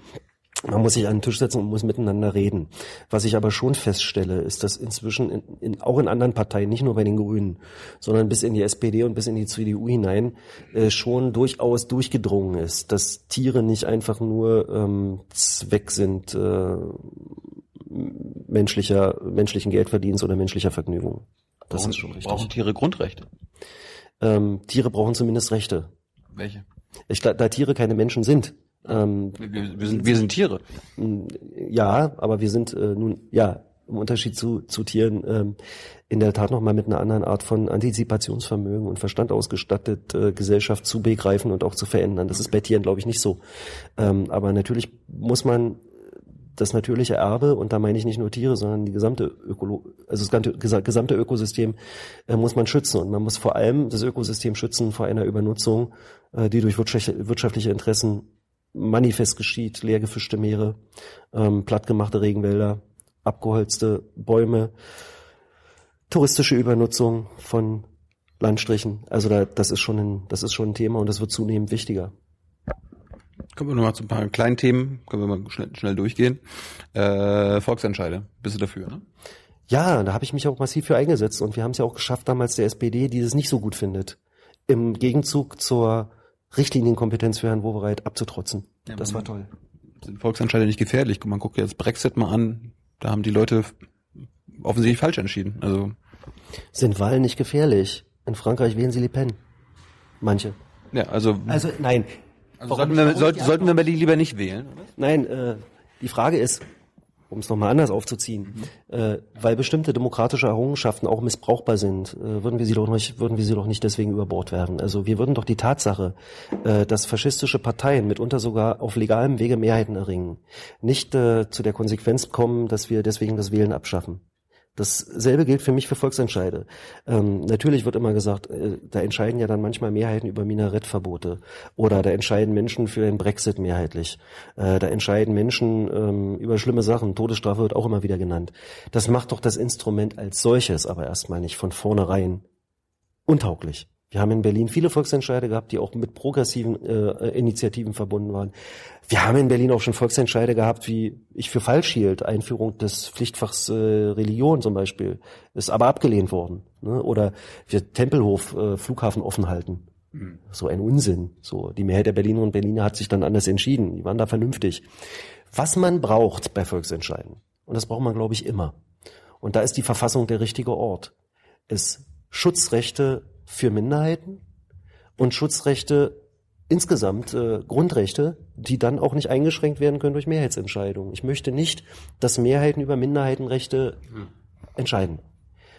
[SPEAKER 2] Man muss sich an den Tisch setzen und muss miteinander reden. Was ich aber schon feststelle, ist, dass inzwischen in, in, auch in anderen Parteien, nicht nur bei den Grünen, sondern bis in die SPD und bis in die CDU hinein, äh, schon durchaus durchgedrungen ist, dass Tiere nicht einfach nur ähm, Zweck sind äh, menschlicher, menschlichen Geldverdienst oder menschlicher Vergnügung.
[SPEAKER 1] Das brauchen, ist schon richtig. Brauchen Tiere Grundrechte?
[SPEAKER 2] Ähm, Tiere brauchen zumindest Rechte.
[SPEAKER 1] Welche?
[SPEAKER 2] Ich, da, da Tiere keine Menschen sind, Ähm,
[SPEAKER 1] Wir, wir, sind, wir sind Tiere.
[SPEAKER 2] ja, aber wir sind äh, nun, ja, im Unterschied zu, zu Tieren ähm, in der Tat nochmal mit einer anderen Art von Antizipationsvermögen und Verstand ausgestattet, äh, Gesellschaft zu begreifen und auch zu verändern. Das ist bei Tieren, glaube ich, nicht so. Ähm, aber natürlich muss man das natürliche Erbe, und da meine ich nicht nur Tiere, sondern die gesamte Ökolo also das ganze, gesamte Ökosystem äh, muss man schützen. Und man muss vor allem das Ökosystem schützen vor einer Übernutzung, äh, die durch wirtschaftliche Interessen manifest geschieht, leer gefischte Meere, ähm, plattgemachte Regenwälder, abgeholzte Bäume, touristische Übernutzung von Landstrichen. Also da, das ist schon ein, das ist schon ein Thema und das wird zunehmend wichtiger.
[SPEAKER 1] Kommen wir nochmal zu ein paar kleinen Themen, können wir mal schnell, schnell durchgehen. Äh, Volksentscheide, bist du dafür, ne?
[SPEAKER 2] Ja, da habe ich mich auch massiv für eingesetzt und wir haben es ja auch geschafft, damals der SPD, die es nicht so gut findet, im Gegenzug zur Richtlinienkompetenz für Herrn Wowereit abzutrotzen.
[SPEAKER 1] Ja,
[SPEAKER 2] das war toll.
[SPEAKER 1] Sind Volksentscheide nicht gefährlich? Man guckt jetzt Brexit mal an, da haben die Leute offensichtlich falsch entschieden. Also
[SPEAKER 2] sind Wahlen nicht gefährlich? In Frankreich wählen sie Le Pen. Manche.
[SPEAKER 1] Ja, also
[SPEAKER 2] also nein.
[SPEAKER 1] Also sollten wir, sollten, sollten wir die lieber nicht wählen? Oder?
[SPEAKER 2] Nein, äh, die Frage ist, um es nochmal anders aufzuziehen, mhm. äh, weil bestimmte demokratische Errungenschaften auch missbrauchbar sind, äh, würden wir sie doch nicht, würden wir sie doch nicht deswegen über Bord werfen. Also wir würden doch die Tatsache, äh, dass faschistische Parteien mitunter sogar auf legalem Wege Mehrheiten erringen, nicht äh, zu der Konsequenz kommen, dass wir deswegen das Wählen abschaffen. Dasselbe gilt für mich für Volksentscheide. Ähm, natürlich wird immer gesagt, äh, da entscheiden ja dann manchmal Mehrheiten über Minarettverbote oder da entscheiden Menschen für den Brexit mehrheitlich. Äh, da entscheiden Menschen ähm, über schlimme Sachen. Todesstrafe wird auch immer wieder genannt. Das macht doch das Instrument als solches aber erstmal nicht von vornherein untauglich. Wir haben in Berlin viele Volksentscheide gehabt, die auch mit progressiven äh, Initiativen verbunden waren. Wir haben in Berlin auch schon Volksentscheide gehabt, wie ich für falsch hielt, Einführung des Pflichtfachs äh, Religion zum Beispiel, ist aber abgelehnt worden. Ne? Oder wir Tempelhof äh, Flughafen offen halten. Mhm. So ein Unsinn. So die Mehrheit der Berliner und Berliner hat sich dann anders entschieden. Die waren da vernünftig. Was man braucht bei Volksentscheiden, und das braucht man, glaube ich, immer. Und da ist die Verfassung der richtige Ort. Es Schutzrechte für Minderheiten und Schutzrechte insgesamt äh, Grundrechte, die dann auch nicht eingeschränkt werden können durch Mehrheitsentscheidungen. Ich möchte nicht, dass Mehrheiten über Minderheitenrechte entscheiden,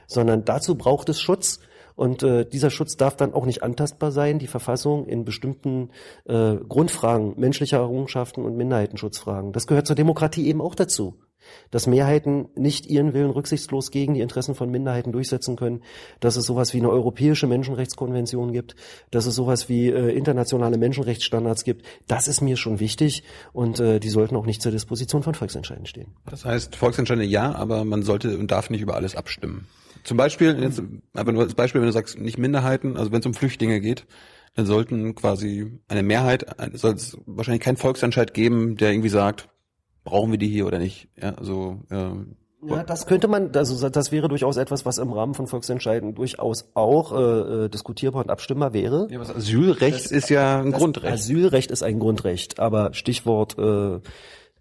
[SPEAKER 2] sondern dazu braucht es Schutz. Und äh, dieser Schutz darf dann auch nicht antastbar sein. Die Verfassung in bestimmten äh, Grundfragen menschlicher Errungenschaften und Minderheitenschutzfragen. Das gehört zur Demokratie eben auch dazu dass Mehrheiten nicht ihren Willen rücksichtslos gegen die Interessen von Minderheiten durchsetzen können, dass es sowas wie eine europäische Menschenrechtskonvention gibt, dass es sowas wie äh, internationale Menschenrechtsstandards gibt. Das ist mir schon wichtig und äh, die sollten auch nicht zur Disposition von Volksentscheiden stehen.
[SPEAKER 1] Das heißt, Volksentscheide ja, aber man sollte und darf nicht über alles abstimmen. Zum Beispiel, jetzt, aber nur als Beispiel, wenn du sagst, nicht Minderheiten, also wenn es um Flüchtlinge geht, dann sollten quasi eine Mehrheit, soll es wahrscheinlich keinen Volksentscheid geben, der irgendwie sagt, brauchen wir die hier oder nicht? Ja, also ähm,
[SPEAKER 2] ja, das könnte man, also das wäre durchaus etwas, was im Rahmen von Volksentscheiden durchaus auch äh, äh diskutierbar und abstimmbar wäre.
[SPEAKER 1] Ja, was Asylrecht das, ist ja ein Grundrecht.
[SPEAKER 2] Asylrecht ist ein Grundrecht, aber Stichwort äh,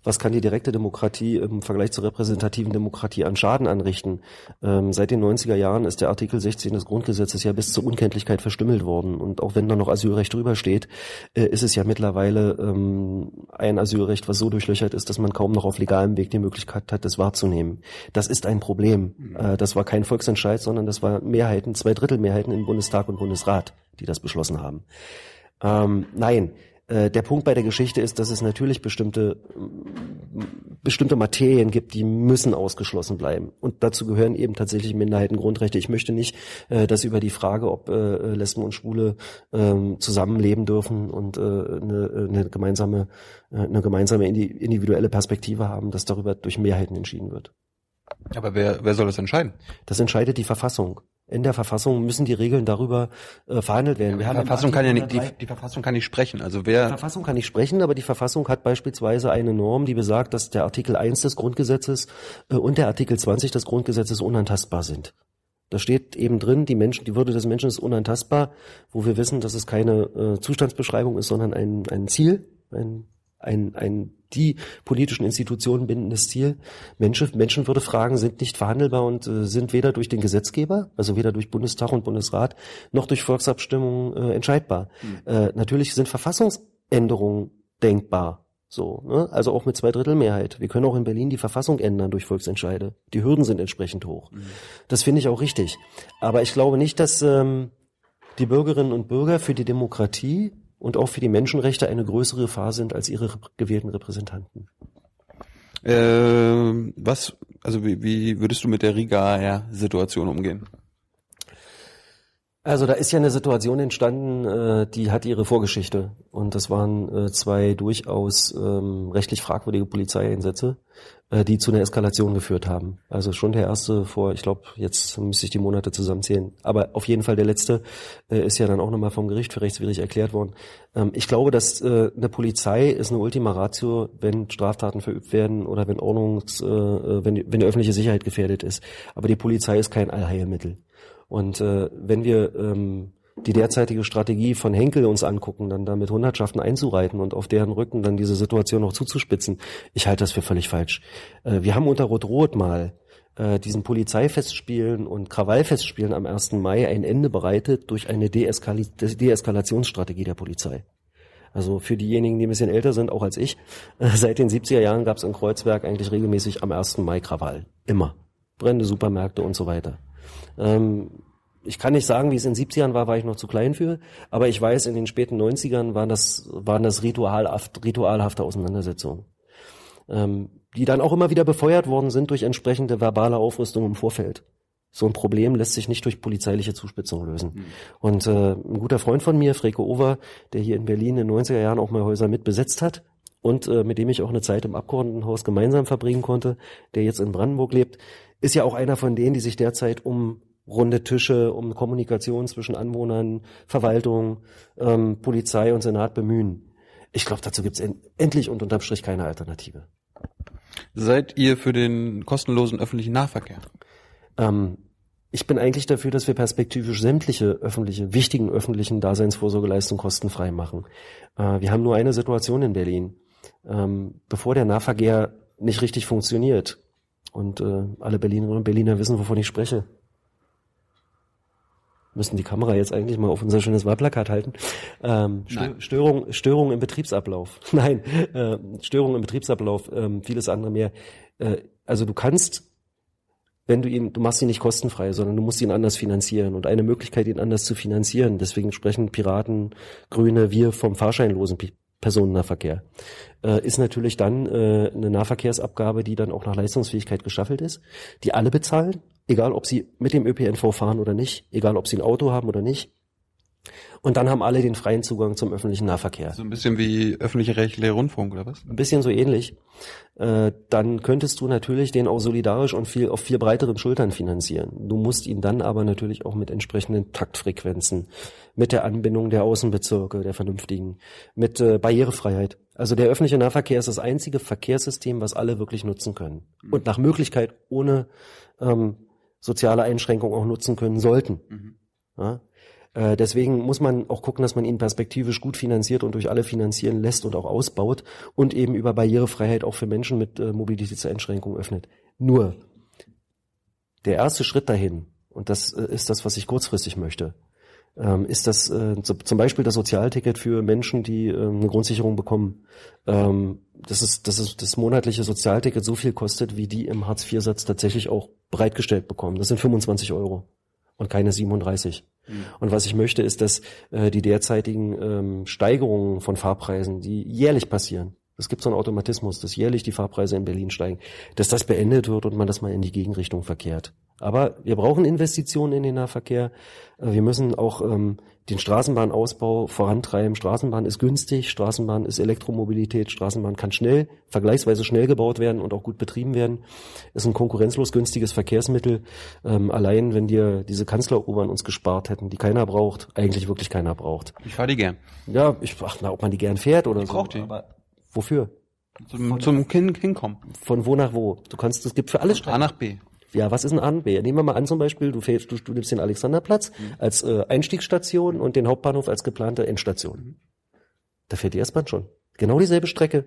[SPEAKER 2] was kann die direkte Demokratie im Vergleich zur repräsentativen Demokratie an Schaden anrichten? Ähm, seit den 90er Jahren ist der Artikel 16 des Grundgesetzes ja bis zur Unkenntlichkeit verstümmelt worden. Und auch wenn da noch Asylrecht drüber steht, äh, ist es ja mittlerweile ähm, ein Asylrecht, was so durchlöchert ist, dass man kaum noch auf legalem Weg die Möglichkeit hat, das wahrzunehmen. Das ist ein Problem. Mhm. Äh, das war kein Volksentscheid, sondern das war Mehrheiten, zwei Drittel Mehrheiten im Bundestag und Bundesrat, die das beschlossen haben. Ähm, nein, der Punkt bei der Geschichte ist, dass es natürlich bestimmte, bestimmte Materien gibt, die müssen ausgeschlossen bleiben. Und dazu gehören eben tatsächlich Minderheitengrundrechte. Ich möchte nicht, äh, dass über die Frage, ob äh, Lesben und Schwule ähm, zusammenleben dürfen und eine, eine gemeinsame, eine gemeinsame individuelle Perspektive haben, dass darüber durch Mehrheiten entschieden wird.
[SPEAKER 1] Aber wer, wer soll das entscheiden?
[SPEAKER 2] Das entscheidet die Verfassung in der Verfassung müssen die Regeln darüber äh, verhandelt werden.
[SPEAKER 1] Ja, die Verfassung kann ja nicht, die, die, Verfassung kann nicht sprechen. Also wer
[SPEAKER 2] die Verfassung kann nicht sprechen, aber die Verfassung hat beispielsweise eine Norm, die besagt, dass der Artikel 1 des Grundgesetzes äh, und der Artikel 20 des Grundgesetzes unantastbar sind. Da steht eben drin, die Menschen, die Würde des Menschen ist unantastbar, wo wir wissen, dass es keine äh, Zustandsbeschreibung ist, sondern ein, ein Ziel, ein ein, ein die politischen Institutionen bindendes Ziel. Menschen, Menschenwürdefragen sind nicht verhandelbar und äh, sind weder durch den Gesetzgeber, also weder durch Bundestag und Bundesrat, noch durch Volksabstimmungen äh, entscheidbar. Mhm. Äh, natürlich sind Verfassungsänderungen denkbar. So, ne? Also auch mit zwei Drittel Mehrheit. Wir können auch in Berlin die Verfassung ändern durch Volksentscheide. Die Hürden sind entsprechend hoch. Das finde ich auch richtig. Aber ich glaube nicht, dass ähm, die Bürgerinnen und Bürger für die Demokratie und auch für die Menschenrechte eine größere Gefahr sind als ihre gewählten Repräsentanten.
[SPEAKER 1] Äh, was, also wie, wie würdest du mit der Riga-Situation umgehen?
[SPEAKER 2] Also da ist ja eine Situation entstanden, äh, die hat ihre Vorgeschichte. Und das waren äh, zwei durchaus ähm, rechtlich fragwürdige Polizeieinsätze, äh, die zu einer Eskalation geführt haben. Also schon der erste vor, ich glaube, jetzt müsste ich die Monate zusammenzählen. Aber auf jeden Fall der letzte äh, ist ja dann auch nochmal vom Gericht für rechtswidrig erklärt worden. Ähm, ich glaube, dass äh, eine Polizei ist eine Ultima Ratio, wenn Straftaten verübt werden oder wenn Ordnungs, äh, äh, wenn, wenn die öffentliche Sicherheit gefährdet ist. Aber die Polizei ist kein Allheilmittel. Und äh, wenn wir ähm, die derzeitige Strategie von Henkel uns angucken, dann da mit Hundertschaften einzureiten und auf deren Rücken dann diese Situation noch zuzuspitzen, ich halte das für völlig falsch. Äh, wir haben unter Rot-Rot mal äh, diesen Polizeifestspielen und Krawallfestspielen am 1. Mai ein Ende bereitet durch eine Deeskali Deeskalationsstrategie der Polizei. Also für diejenigen, die ein bisschen älter sind, auch als ich, äh, seit den 70er Jahren gab es in Kreuzberg eigentlich regelmäßig am 1. Mai Krawall. Immer. Brennende Supermärkte und so weiter. Ähm, ich kann nicht sagen, wie es in den 70ern war, war ich noch zu klein für, aber ich weiß, in den späten 90ern waren das, waren das ritualhaft, ritualhafte Auseinandersetzungen, ähm, die dann auch immer wieder befeuert worden sind durch entsprechende verbale Aufrüstung im Vorfeld. So ein Problem lässt sich nicht durch polizeiliche Zuspitzung lösen. Und äh, ein guter Freund von mir, Freke Over, der hier in Berlin in den 90er Jahren auch mal Häuser mit besetzt hat und äh, mit dem ich auch eine Zeit im Abgeordnetenhaus gemeinsam verbringen konnte, der jetzt in Brandenburg lebt, ist ja auch einer von denen, die sich derzeit um runde Tische, um Kommunikation zwischen Anwohnern, Verwaltung, ähm, Polizei und Senat bemühen. Ich glaube, dazu gibt's en endlich und unterm Strich keine Alternative.
[SPEAKER 1] Seid ihr für den kostenlosen öffentlichen Nahverkehr?
[SPEAKER 2] Ähm, ich bin eigentlich dafür, dass wir perspektivisch sämtliche öffentliche, wichtigen öffentlichen Daseinsvorsorgeleistungen kostenfrei machen. Äh, wir haben nur eine Situation in Berlin. Ähm, bevor der Nahverkehr nicht richtig funktioniert, und äh, alle Berlinerinnen und Berliner wissen, wovon ich spreche, müssen die Kamera jetzt eigentlich mal auf unser schönes Wahlplakat halten. Ähm, Stö. Störung, Störung im Betriebsablauf. Nein, äh, Störung im Betriebsablauf, ähm, vieles andere mehr. Äh, also du kannst wenn du ihn, du machst ihn nicht kostenfrei, sondern du musst ihn anders finanzieren. Und eine Möglichkeit, ihn anders zu finanzieren, deswegen sprechen Piraten, Grüne, wir vom fahrscheinlosen Pi- Personennahverkehr, äh, ist natürlich dann äh, eine Nahverkehrsabgabe, die dann auch nach Leistungsfähigkeit gestaffelt ist, die alle bezahlen, egal ob sie mit dem ÖPNV fahren oder nicht, egal ob sie ein Auto haben oder nicht. Und dann haben alle den freien Zugang zum öffentlichen Nahverkehr
[SPEAKER 1] So ein bisschen wie öffentliche rechtliche Rundfunk oder was?
[SPEAKER 2] ein bisschen so ähnlich, äh, dann könntest du natürlich den auch solidarisch und viel auf viel breiteren Schultern finanzieren. Du musst ihn dann aber natürlich auch mit entsprechenden Taktfrequenzen, mit der Anbindung der Außenbezirke, der vernünftigen, mit äh, Barrierefreiheit. Also der öffentliche Nahverkehr ist das einzige Verkehrssystem, was alle wirklich nutzen können und nach Möglichkeit ohne ähm, soziale Einschränkungen auch nutzen können sollten. Ja? Äh, Deswegen muss man auch gucken, dass man ihn perspektivisch gut finanziert und durch alle finanzieren lässt und auch ausbaut und eben über Barrierefreiheit auch für Menschen mit äh, Mobilitätseinschränkungen öffnet. Nur der erste Schritt dahin, und das äh, ist das, was ich kurzfristig möchte, ähm, ist das äh, zum Beispiel das Sozialticket für Menschen, die äh, eine Grundsicherung bekommen. Ähm, das ist, das ist das monatliche Sozialticket so viel kostet, wie die im Hartz-IV-Satz tatsächlich auch bereitgestellt bekommen. Das sind 25 Euro und keine 37. Und was ich möchte, ist, dass äh, die derzeitigen ähm, Steigerungen von Fahrpreisen, die jährlich passieren, es gibt so einen Automatismus, dass jährlich die Fahrpreise in Berlin steigen, dass das beendet wird und man das mal in die Gegenrichtung verkehrt. Aber wir brauchen Investitionen in den Nahverkehr. Äh, Wir müssen auch ähm, den Straßenbahnausbau vorantreiben. Straßenbahn ist günstig, Straßenbahn ist Elektromobilität, Straßenbahn kann schnell, vergleichsweise schnell gebaut werden und auch gut betrieben werden. Ist ein konkurrenzlos günstiges Verkehrsmittel. Ähm, allein, wenn wir diese Kanzlerobern uns gespart hätten, die keiner braucht, eigentlich wirklich keiner braucht.
[SPEAKER 1] Ich fahre die gern.
[SPEAKER 2] Ja, ich ach, na, ob man die gern fährt oder so.
[SPEAKER 1] brauch die.
[SPEAKER 2] Aber wofür?
[SPEAKER 1] Zum, zum Hin hinkommen.
[SPEAKER 2] Von wo nach wo? Du kannst, es gibt für alles
[SPEAKER 1] A nach B.
[SPEAKER 2] Ja, was ist ein A und B? Nehmen wir mal an zum Beispiel, du, fährst, du, du nimmst den Alexanderplatz als äh, Einstiegsstation und den Hauptbahnhof als geplante Endstation. Da fährt die S-Bahn schon. Genau dieselbe Strecke.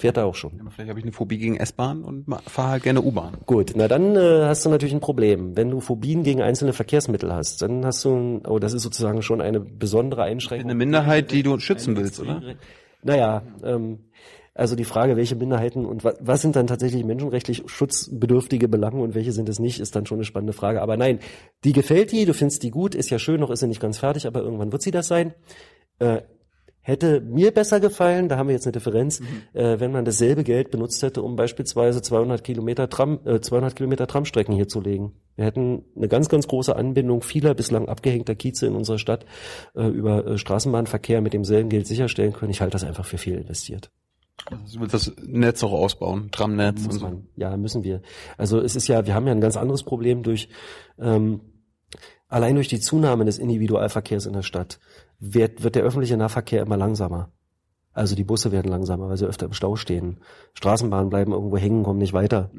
[SPEAKER 2] Fährt er auch schon.
[SPEAKER 1] Aber vielleicht habe ich eine Phobie gegen S-Bahn und fahre halt gerne U-Bahn.
[SPEAKER 2] Gut, na dann äh, hast du natürlich ein Problem. Wenn du Phobien gegen einzelne Verkehrsmittel hast, dann hast du, ein, oh, das ist sozusagen schon eine besondere Einschränkung.
[SPEAKER 1] Eine Minderheit, die du schützen willst, oder?
[SPEAKER 2] Naja, ähm, also die Frage, welche Minderheiten und was, was sind dann tatsächlich menschenrechtlich schutzbedürftige Belange und welche sind es nicht, ist dann schon eine spannende Frage. Aber nein, die gefällt dir, du findest die gut, ist ja schön, noch ist sie nicht ganz fertig, aber irgendwann wird sie das sein. Äh, hätte mir besser gefallen, da haben wir jetzt eine Differenz, äh, wenn man dasselbe Geld benutzt hätte, um beispielsweise 200 Kilometer Tram, äh, 200 Kilometer Tramstrecken hier zu legen. Wir hätten eine ganz, ganz große Anbindung vieler bislang abgehängter Kieze in unserer Stadt äh, über äh, Straßenbahnverkehr mit demselben Geld sicherstellen können. Ich halte das einfach für viel investiert.
[SPEAKER 1] Du willst das Netz auch ausbauen, Tramnetz und so.
[SPEAKER 2] man. Ja, müssen wir. Also es ist ja, wir haben ja ein ganz anderes Problem durch ähm, allein durch die Zunahme des Individualverkehrs in der Stadt wird, wird der öffentliche Nahverkehr immer langsamer. Also die Busse werden langsamer, weil sie öfter im Stau stehen. Straßenbahnen bleiben irgendwo hängen, kommen nicht weiter.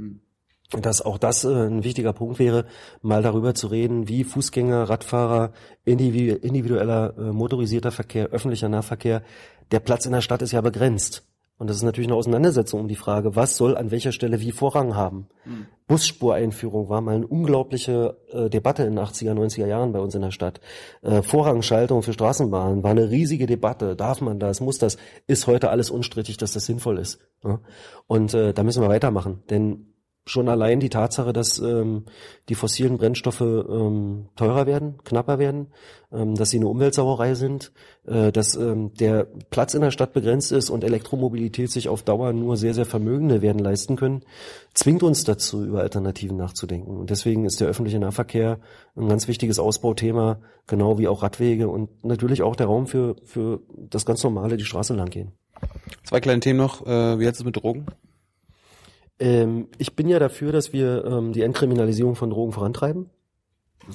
[SPEAKER 2] Und dass auch das äh, ein wichtiger Punkt wäre, mal darüber zu reden, wie Fußgänger, Radfahrer, individu individueller äh, motorisierter Verkehr, öffentlicher Nahverkehr, der Platz in der Stadt ist ja begrenzt. Und das ist natürlich eine Auseinandersetzung um die Frage, was soll an welcher Stelle wie Vorrang haben. Busspureinführung war mal eine unglaubliche äh, Debatte in den 80er, 90er Jahren bei uns in der Stadt. Äh, Vorrangschaltung für Straßenbahnen war eine riesige Debatte. Darf man das? Muss das? Ist heute alles unstrittig, dass das sinnvoll ist. Ja? Und äh, da müssen wir weitermachen. Denn schon allein die Tatsache, dass ähm, die fossilen Brennstoffe ähm, teurer werden, knapper werden, ähm, dass sie eine Umweltsauerei sind, äh, dass ähm, der Platz in der Stadt begrenzt ist und Elektromobilität sich auf Dauer nur sehr, sehr Vermögende werden leisten können, zwingt uns dazu, über Alternativen nachzudenken. Und deswegen ist der öffentliche Nahverkehr ein ganz wichtiges Ausbauthema, genau wie auch Radwege und natürlich auch der Raum für, für das ganz normale, die Straße lang gehen.
[SPEAKER 1] Zwei kleine Themen noch. Äh, wie jetzt es mit Drogen?
[SPEAKER 2] Ähm, ich bin ja dafür, dass wir ähm, die Entkriminalisierung von Drogen vorantreiben.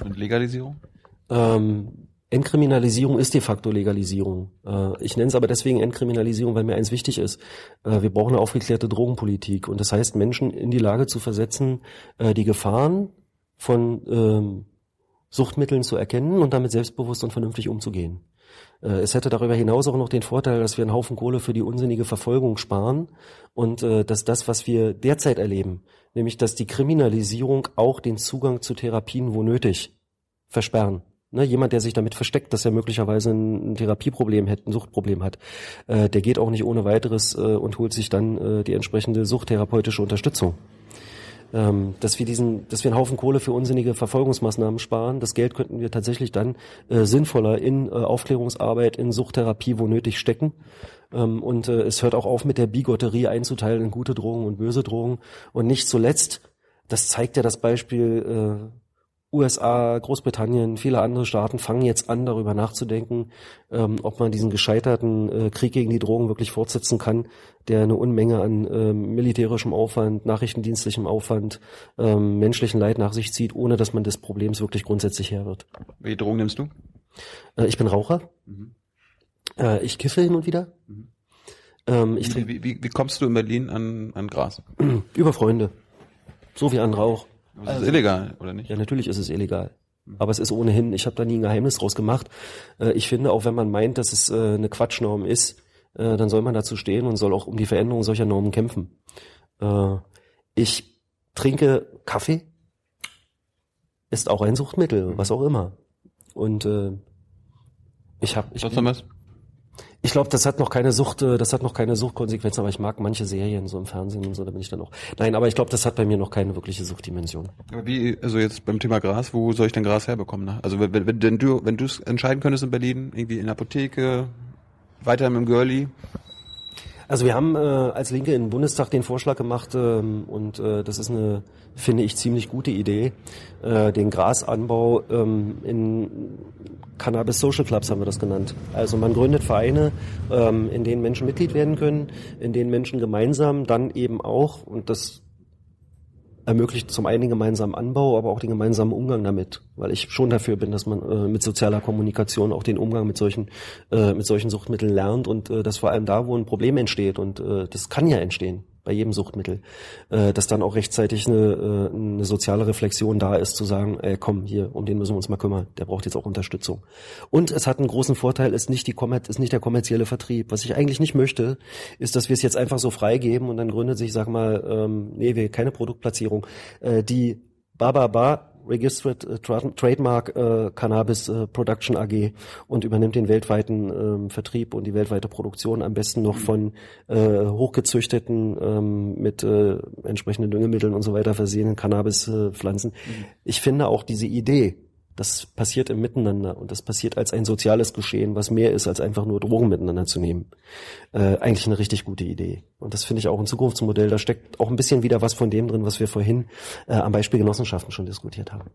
[SPEAKER 1] Mit Legalisierung?
[SPEAKER 2] Ähm, Entkriminalisierung ist de facto Legalisierung. Äh, ich nenne es aber deswegen Entkriminalisierung, weil mir eins wichtig ist. Äh, wir brauchen eine aufgeklärte Drogenpolitik. Und das heißt, Menschen in die Lage zu versetzen, äh, die Gefahren von ähm, Suchtmitteln zu erkennen und damit selbstbewusst und vernünftig umzugehen. Äh, Es hätte darüber hinaus auch noch den Vorteil, dass wir einen Haufen Kohle für die unsinnige Verfolgung sparen und äh, dass das, was wir derzeit erleben, nämlich dass die Kriminalisierung auch den Zugang zu Therapien, wo nötig, versperren. Ne, jemand, der sich damit versteckt, dass er möglicherweise ein, Therapieproblem hätte, ein Suchtproblem hat, äh, der geht auch nicht ohne weiteres äh, und holt sich dann äh, die entsprechende suchttherapeutische Unterstützung ähm, dass wir diesen, dass wir einen Haufen Kohle für unsinnige Verfolgungsmaßnahmen sparen. Das Geld könnten wir tatsächlich dann äh, sinnvoller in äh, Aufklärungsarbeit, in Suchttherapie, wo nötig stecken. Ähm, und äh, es hört auch auf mit der Bigotterie einzuteilen in gute Drogen und böse Drogen. Und nicht zuletzt, das zeigt ja das Beispiel äh, USA, Großbritannien, viele andere Staaten fangen jetzt an, darüber nachzudenken, ähm, ob man diesen gescheiterten äh, Krieg gegen die Drogen wirklich fortsetzen kann, der eine Unmenge an ähm, militärischem Aufwand, nachrichtendienstlichem Aufwand, ähm, menschlichen Leid nach sich zieht, ohne dass man des Problems wirklich grundsätzlich Herr wird.
[SPEAKER 1] Welche Drogen nimmst du?
[SPEAKER 2] Äh, ich bin Raucher. Äh, ich kiffe hin und wieder. Ähm, ich
[SPEAKER 1] Wie, wie, wie, kommst du in Berlin an, an Gras?
[SPEAKER 2] über Freunde. So wie an Rauch.
[SPEAKER 1] Das ist illegal, oder nicht?
[SPEAKER 2] Ja, natürlich ist es illegal. Aber es ist ohnehin, ich habe da nie ein Geheimnis draus gemacht. Äh, ich finde, auch wenn man meint, dass es äh, eine Quatschnorm ist, äh, dann soll man dazu stehen und soll auch um die Veränderung solcher Normen kämpfen. Ich trinke Kaffee, ist auch ein Suchtmittel, was auch immer. Und ich habe, ich,
[SPEAKER 1] Was haben wir's?
[SPEAKER 2] Ich glaube, das hat noch keine Sucht, äh, das hat noch keine Suchtkonsequenzen, aber ich mag manche Serien so im Fernsehen und so, da bin ich dann auch. Nein, aber ich glaube, das hat bei mir noch keine wirkliche Suchtdimension.
[SPEAKER 1] Aber wie, also jetzt beim Thema Gras, wo soll ich denn Gras herbekommen? Ne? Also wenn, wenn, wenn du, wenn du es entscheiden könntest in Berlin, irgendwie in der Apotheke, weiter im Girlie,
[SPEAKER 2] Also wir haben äh, als Linke im Bundestag den Vorschlag gemacht ähm, und äh, das ist eine, finde ich, ziemlich gute Idee, äh, den Grasanbau ähm, in Cannabis Social Clubs haben wir das genannt. Also man gründet Vereine, ähm, in denen Menschen Mitglied werden können, in denen Menschen gemeinsam dann eben auch, und das ermöglicht zum einen den gemeinsamen Anbau, aber auch den gemeinsamen Umgang damit, weil ich schon dafür bin, dass man äh, mit sozialer Kommunikation auch den Umgang mit solchen äh, mit solchen Suchtmitteln lernt und äh, dass vor allem da, wo ein Problem entsteht und äh, das kann ja entstehen bei jedem Suchtmittel, äh, dass dann auch rechtzeitig eine, äh, eine soziale Reflexion da ist, zu sagen, ey, komm hier, um den müssen wir uns mal kümmern, der braucht jetzt auch Unterstützung. Und es hat einen großen Vorteil, ist nicht die ist nicht der kommerzielle Vertrieb. Was ich eigentlich nicht möchte, ist, dass wir es jetzt einfach so freigeben und dann gründet sich, sag mal, ähm, nee, wir keine Produktplatzierung, äh, die ba ba ba Registered äh, Tra Trademark äh, Cannabis äh, Production AG und übernimmt den weltweiten ähm, Vertrieb und die weltweite Produktion am besten noch von hochgezüchteten ähm, mit entsprechenden Düngemitteln und so weiter versehenen Cannabispflanzen. Mhm. Ich finde auch diese Idee, das passiert im Miteinander und das passiert als ein soziales Geschehen, was mehr ist, als einfach nur Drogen miteinander zu nehmen. Äh, eigentlich eine richtig gute Idee. Und das finde ich auch ein Zukunftsmodell. Da steckt auch ein bisschen wieder was von dem drin, was wir vorhin äh, am Beispiel Genossenschaften schon diskutiert haben.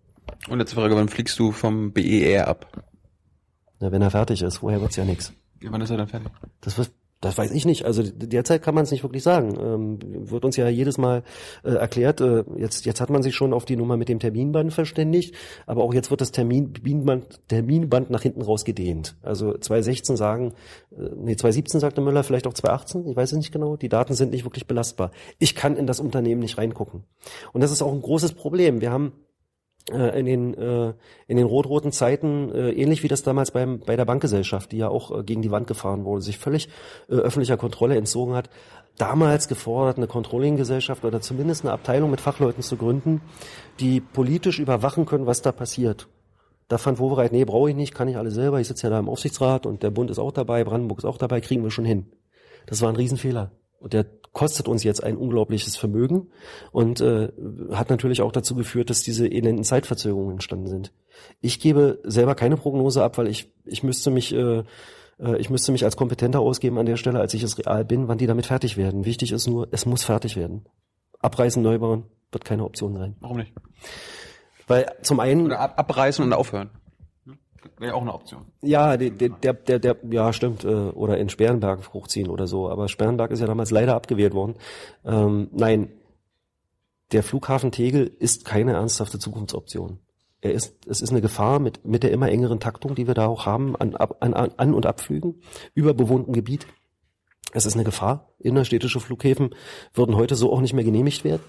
[SPEAKER 1] Und jetzt Frage, wann fliegst du vom BER ab?
[SPEAKER 2] Na, wenn er fertig ist, woher wird's ja nichts.
[SPEAKER 1] Ja, wann ist er dann fertig?
[SPEAKER 2] Das wird das weiß ich nicht. Also derzeit kann man es nicht wirklich sagen. Ähm, wird uns ja jedes Mal äh, erklärt. Äh, jetzt jetzt hat man sich schon auf die Nummer mit dem Terminband verständigt, aber auch jetzt wird das Terminband, Terminband nach hinten raus gedehnt. Also 2016 sagen, äh, nee 2017 sagte Müller, vielleicht auch 2018. Ich weiß es nicht genau. Die Daten sind nicht wirklich belastbar. Ich kann in das Unternehmen nicht reingucken. Und das ist auch ein großes Problem. Wir haben in den äh, in den rot-roten Zeiten äh, ähnlich wie das damals beim bei der Bankgesellschaft, die ja auch äh, gegen die Wand gefahren wurde, sich völlig äh, öffentlicher Kontrolle entzogen hat, damals gefordert, eine Controlling-Gesellschaft oder zumindest eine Abteilung mit Fachleuten zu gründen, die politisch überwachen können, was da passiert. Da fand Wowereit, nee, brauche ich nicht, kann ich alles selber, ich sitze ja da im Aufsichtsrat und der Bund ist auch dabei, Brandenburg ist auch dabei, kriegen wir schon hin. Das war ein Riesenfehler. Und der kostet uns jetzt ein unglaubliches Vermögen und äh, hat natürlich auch dazu geführt, dass diese elenden Zeitverzögerungen entstanden sind. Ich gebe selber keine Prognose ab, weil ich ich müsste mich äh, äh, ich müsste mich als kompetenter ausgeben an der Stelle, als ich es real bin, wann die damit fertig werden. Wichtig ist nur, es muss fertig werden. Abreißen, neu bauen wird keine Option sein.
[SPEAKER 1] Warum nicht?
[SPEAKER 2] Weil zum einen
[SPEAKER 1] Oder ab, abreißen und aufhören. Wäre auch eine Option.
[SPEAKER 2] Ja, der, der, der, der, ja, stimmt. Äh, oder in Sperrenberg hochziehen oder so. Aber Sperrenberg ist ja damals leider abgewehrt worden. Ähm, nein, der Flughafen Tegel ist keine ernsthafte Zukunftsoption. Er ist, es ist eine Gefahr mit, mit der immer engeren Taktung, die wir da auch haben, an, an, an und Abflügen über bewohnten Gebiet. Es ist eine Gefahr. Innerstädtische Flughäfen würden heute so auch nicht mehr genehmigt werden.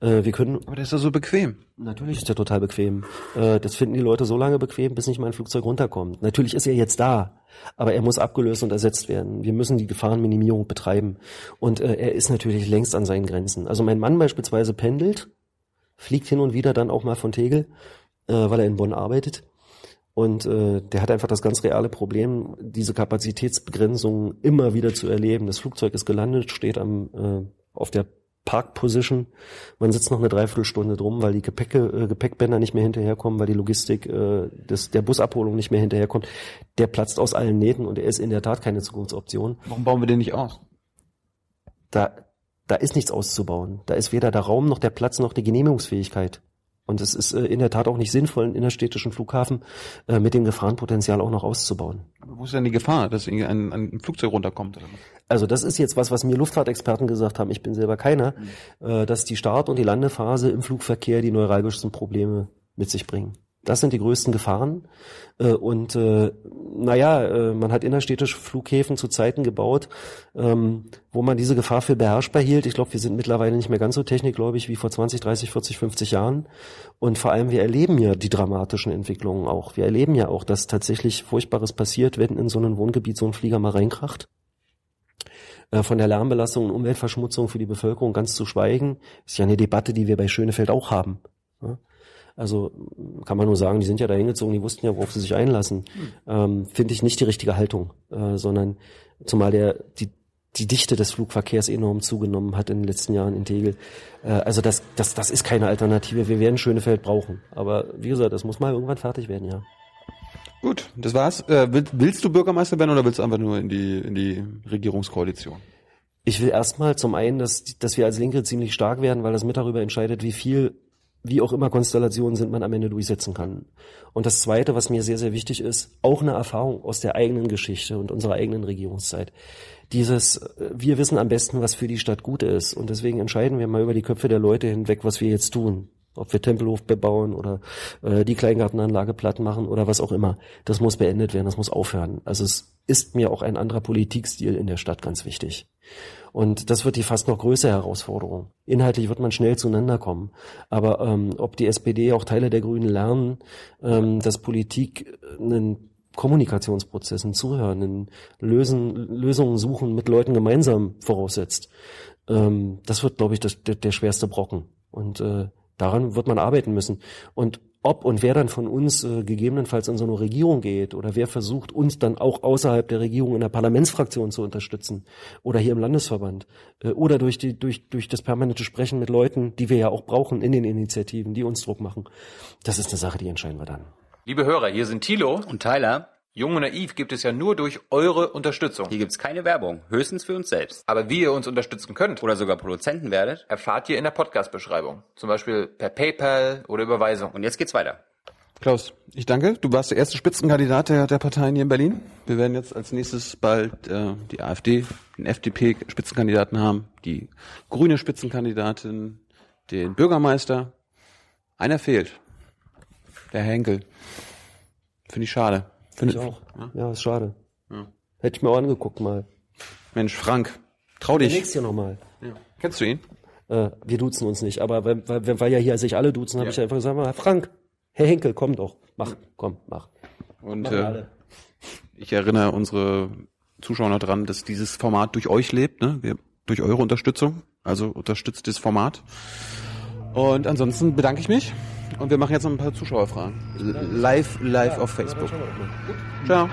[SPEAKER 2] Äh, wir können.
[SPEAKER 1] Aber das ist ja so bequem.
[SPEAKER 2] Natürlich ist der total bequem. Äh, das finden die Leute so lange bequem, bis nicht mal ein Flugzeug runterkommt. Natürlich ist er jetzt da, aber er muss abgelöst und ersetzt werden. Wir müssen die Gefahrenminimierung betreiben. Und äh, er ist natürlich längst an seinen Grenzen. Also mein Mann beispielsweise pendelt, fliegt hin und wieder dann auch mal von Tegel, äh, weil er in Bonn arbeitet und äh, der hat einfach das ganz reale Problem, diese Kapazitätsbegrenzung immer wieder zu erleben. Das Flugzeug ist gelandet, steht am äh, auf der Parkposition. Man sitzt noch eine Dreiviertelstunde drum, weil die Gepäcke, äh, Gepäckbänder nicht mehr hinterherkommen, weil die Logistik äh, des, der Busabholung nicht mehr hinterherkommt. Der platzt aus allen Nähten und er ist in der Tat keine Zukunftsoption.
[SPEAKER 1] Warum bauen wir den nicht aus?
[SPEAKER 2] Da, da ist nichts auszubauen. Da ist weder der Raum noch der Platz noch die Genehmigungsfähigkeit. Und es ist äh, in der Tat auch nicht sinnvoll, einen innerstädtischen Flughafen äh, mit dem Gefahrenpotenzial auch noch auszubauen.
[SPEAKER 1] Wo ist denn die Gefahr, dass irgendwie ein, ein Flugzeug runterkommt?
[SPEAKER 2] Also das ist jetzt was, was mir Luftfahrtexperten gesagt haben, ich bin selber keiner, mhm. dass die Start- und die Landephase im Flugverkehr die neuralgischsten Probleme mit sich bringen. Das sind die größten Gefahren. Äh, und äh, naja, äh, man hat innerstädtische Flughäfen zu Zeiten gebaut, ähm, wo man diese Gefahr für beherrschbar hielt. Ich glaube, wir sind mittlerweile nicht mehr ganz so technikgläubig wie vor 20, 30, 40, 50 Jahren. Und vor allem, wir erleben ja die dramatischen Entwicklungen auch. Wir erleben ja auch, dass tatsächlich Furchtbares passiert, wenn in so ein Wohngebiet so ein Flieger mal reinkracht von der Lärmbelastung und Umweltverschmutzung für die Bevölkerung ganz zu schweigen, ist ja eine Debatte, die wir bei Schönefeld auch haben. Also kann man nur sagen, die sind ja da hingezogen, die wussten ja, worauf sie sich einlassen. Ähm, Finde ich nicht die richtige Haltung, äh, sondern zumal der die die Dichte des Flugverkehrs enorm zugenommen hat in den letzten Jahren in Tegel. Äh, also das, das, das ist keine Alternative. Wir werden Schönefeld brauchen. Aber wie gesagt, das muss mal irgendwann fertig werden, ja.
[SPEAKER 1] Gut, das war's. Äh, willst, willst du Bürgermeister werden oder willst du einfach nur in die, in die Regierungskoalition?
[SPEAKER 2] Ich will erstmal zum einen, dass, dass wir als Linke ziemlich stark werden, weil das mit darüber entscheidet, wie viel wie auch immer Konstellationen sind, man am Ende durchsetzen kann. Und das Zweite, was mir sehr, sehr wichtig ist, auch eine Erfahrung aus der eigenen Geschichte und unserer eigenen Regierungszeit. Dieses, äh, wir wissen am besten, was für die Stadt gut ist. Und deswegen entscheiden wir mal über die Köpfe der Leute hinweg, was wir jetzt tun. Ob wir Tempelhof bebauen oder äh, die Kleingartenanlage platt machen oder was auch immer. Das muss beendet werden, das muss aufhören. Also es ist mir auch ein anderer Politikstil in der Stadt ganz wichtig. Und das wird die fast noch größere Herausforderung. Inhaltlich wird man schnell zueinander kommen. Aber ähm, ob die SPD auch Teile der Grünen lernen, ähm, dass Politik einen Kommunikationsprozess, ein Zuhören, ein Lösen, Lösungen suchen mit Leuten gemeinsam voraussetzt, ähm, das wird, glaube ich, das, der, der schwerste Brocken. Und äh, daran wird man arbeiten müssen. Und ob und wer dann von uns äh, gegebenenfalls in so eine Regierung geht oder wer versucht, uns dann auch außerhalb der Regierung in der Parlamentsfraktion zu unterstützen oder hier im Landesverband äh, oder durch, die, durch, durch das permanente Sprechen mit Leuten, die wir ja auch brauchen in den Initiativen, die uns Druck machen. Das ist eine Sache, die entscheiden wir dann.
[SPEAKER 3] Liebe Hörer, hier sind Thilo.
[SPEAKER 4] Und Tyler,
[SPEAKER 3] Jung und Naiv gibt es ja nur durch eure Unterstützung.
[SPEAKER 4] hier gibt's keine Werbung, höchstens für uns selbst.
[SPEAKER 3] Aber wie ihr uns unterstützen könnt,
[SPEAKER 4] Oder sogar Produzenten werdet.
[SPEAKER 3] erfahrt ihr in der Podcast-Beschreibung. Zum Beispiel per PayPal oder Überweisung.
[SPEAKER 4] Und jetzt geht's weiter.
[SPEAKER 1] Klaus, ich danke. Du warst der erste Spitzenkandidat der, der Parteien hier in Berlin. Wir werden jetzt als nächstes bald äh, die AfD, den FDP-Spitzenkandidaten haben, die grüne Spitzenkandidatin, den Bürgermeister. Einer fehlt. Der Herr Henkel. Finde ich schade. Finde
[SPEAKER 2] Ich auch. Ja, ist schade. Hätte ich mir auch angeguckt mal.
[SPEAKER 1] Mensch, Frank, trau dich.
[SPEAKER 2] Nächstes Jahr nochmal.
[SPEAKER 1] Kennst du ihn?
[SPEAKER 2] Äh, wir duzen uns nicht, aber weil, weil, weil ja hier sich alle duzen, habe ich einfach gesagt, mal, Frank, Herr Henkel, komm doch, mach, komm, mach.
[SPEAKER 1] Und äh, ich erinnere unsere Zuschauer dran, dass dieses Format durch euch lebt, ne? Wir, durch eure Unterstützung. Also unterstützt das Format. Und ansonsten bedanke ich mich. Und wir machen jetzt noch ein paar Zuschauerfragen. Live, live auf Facebook. Ciao.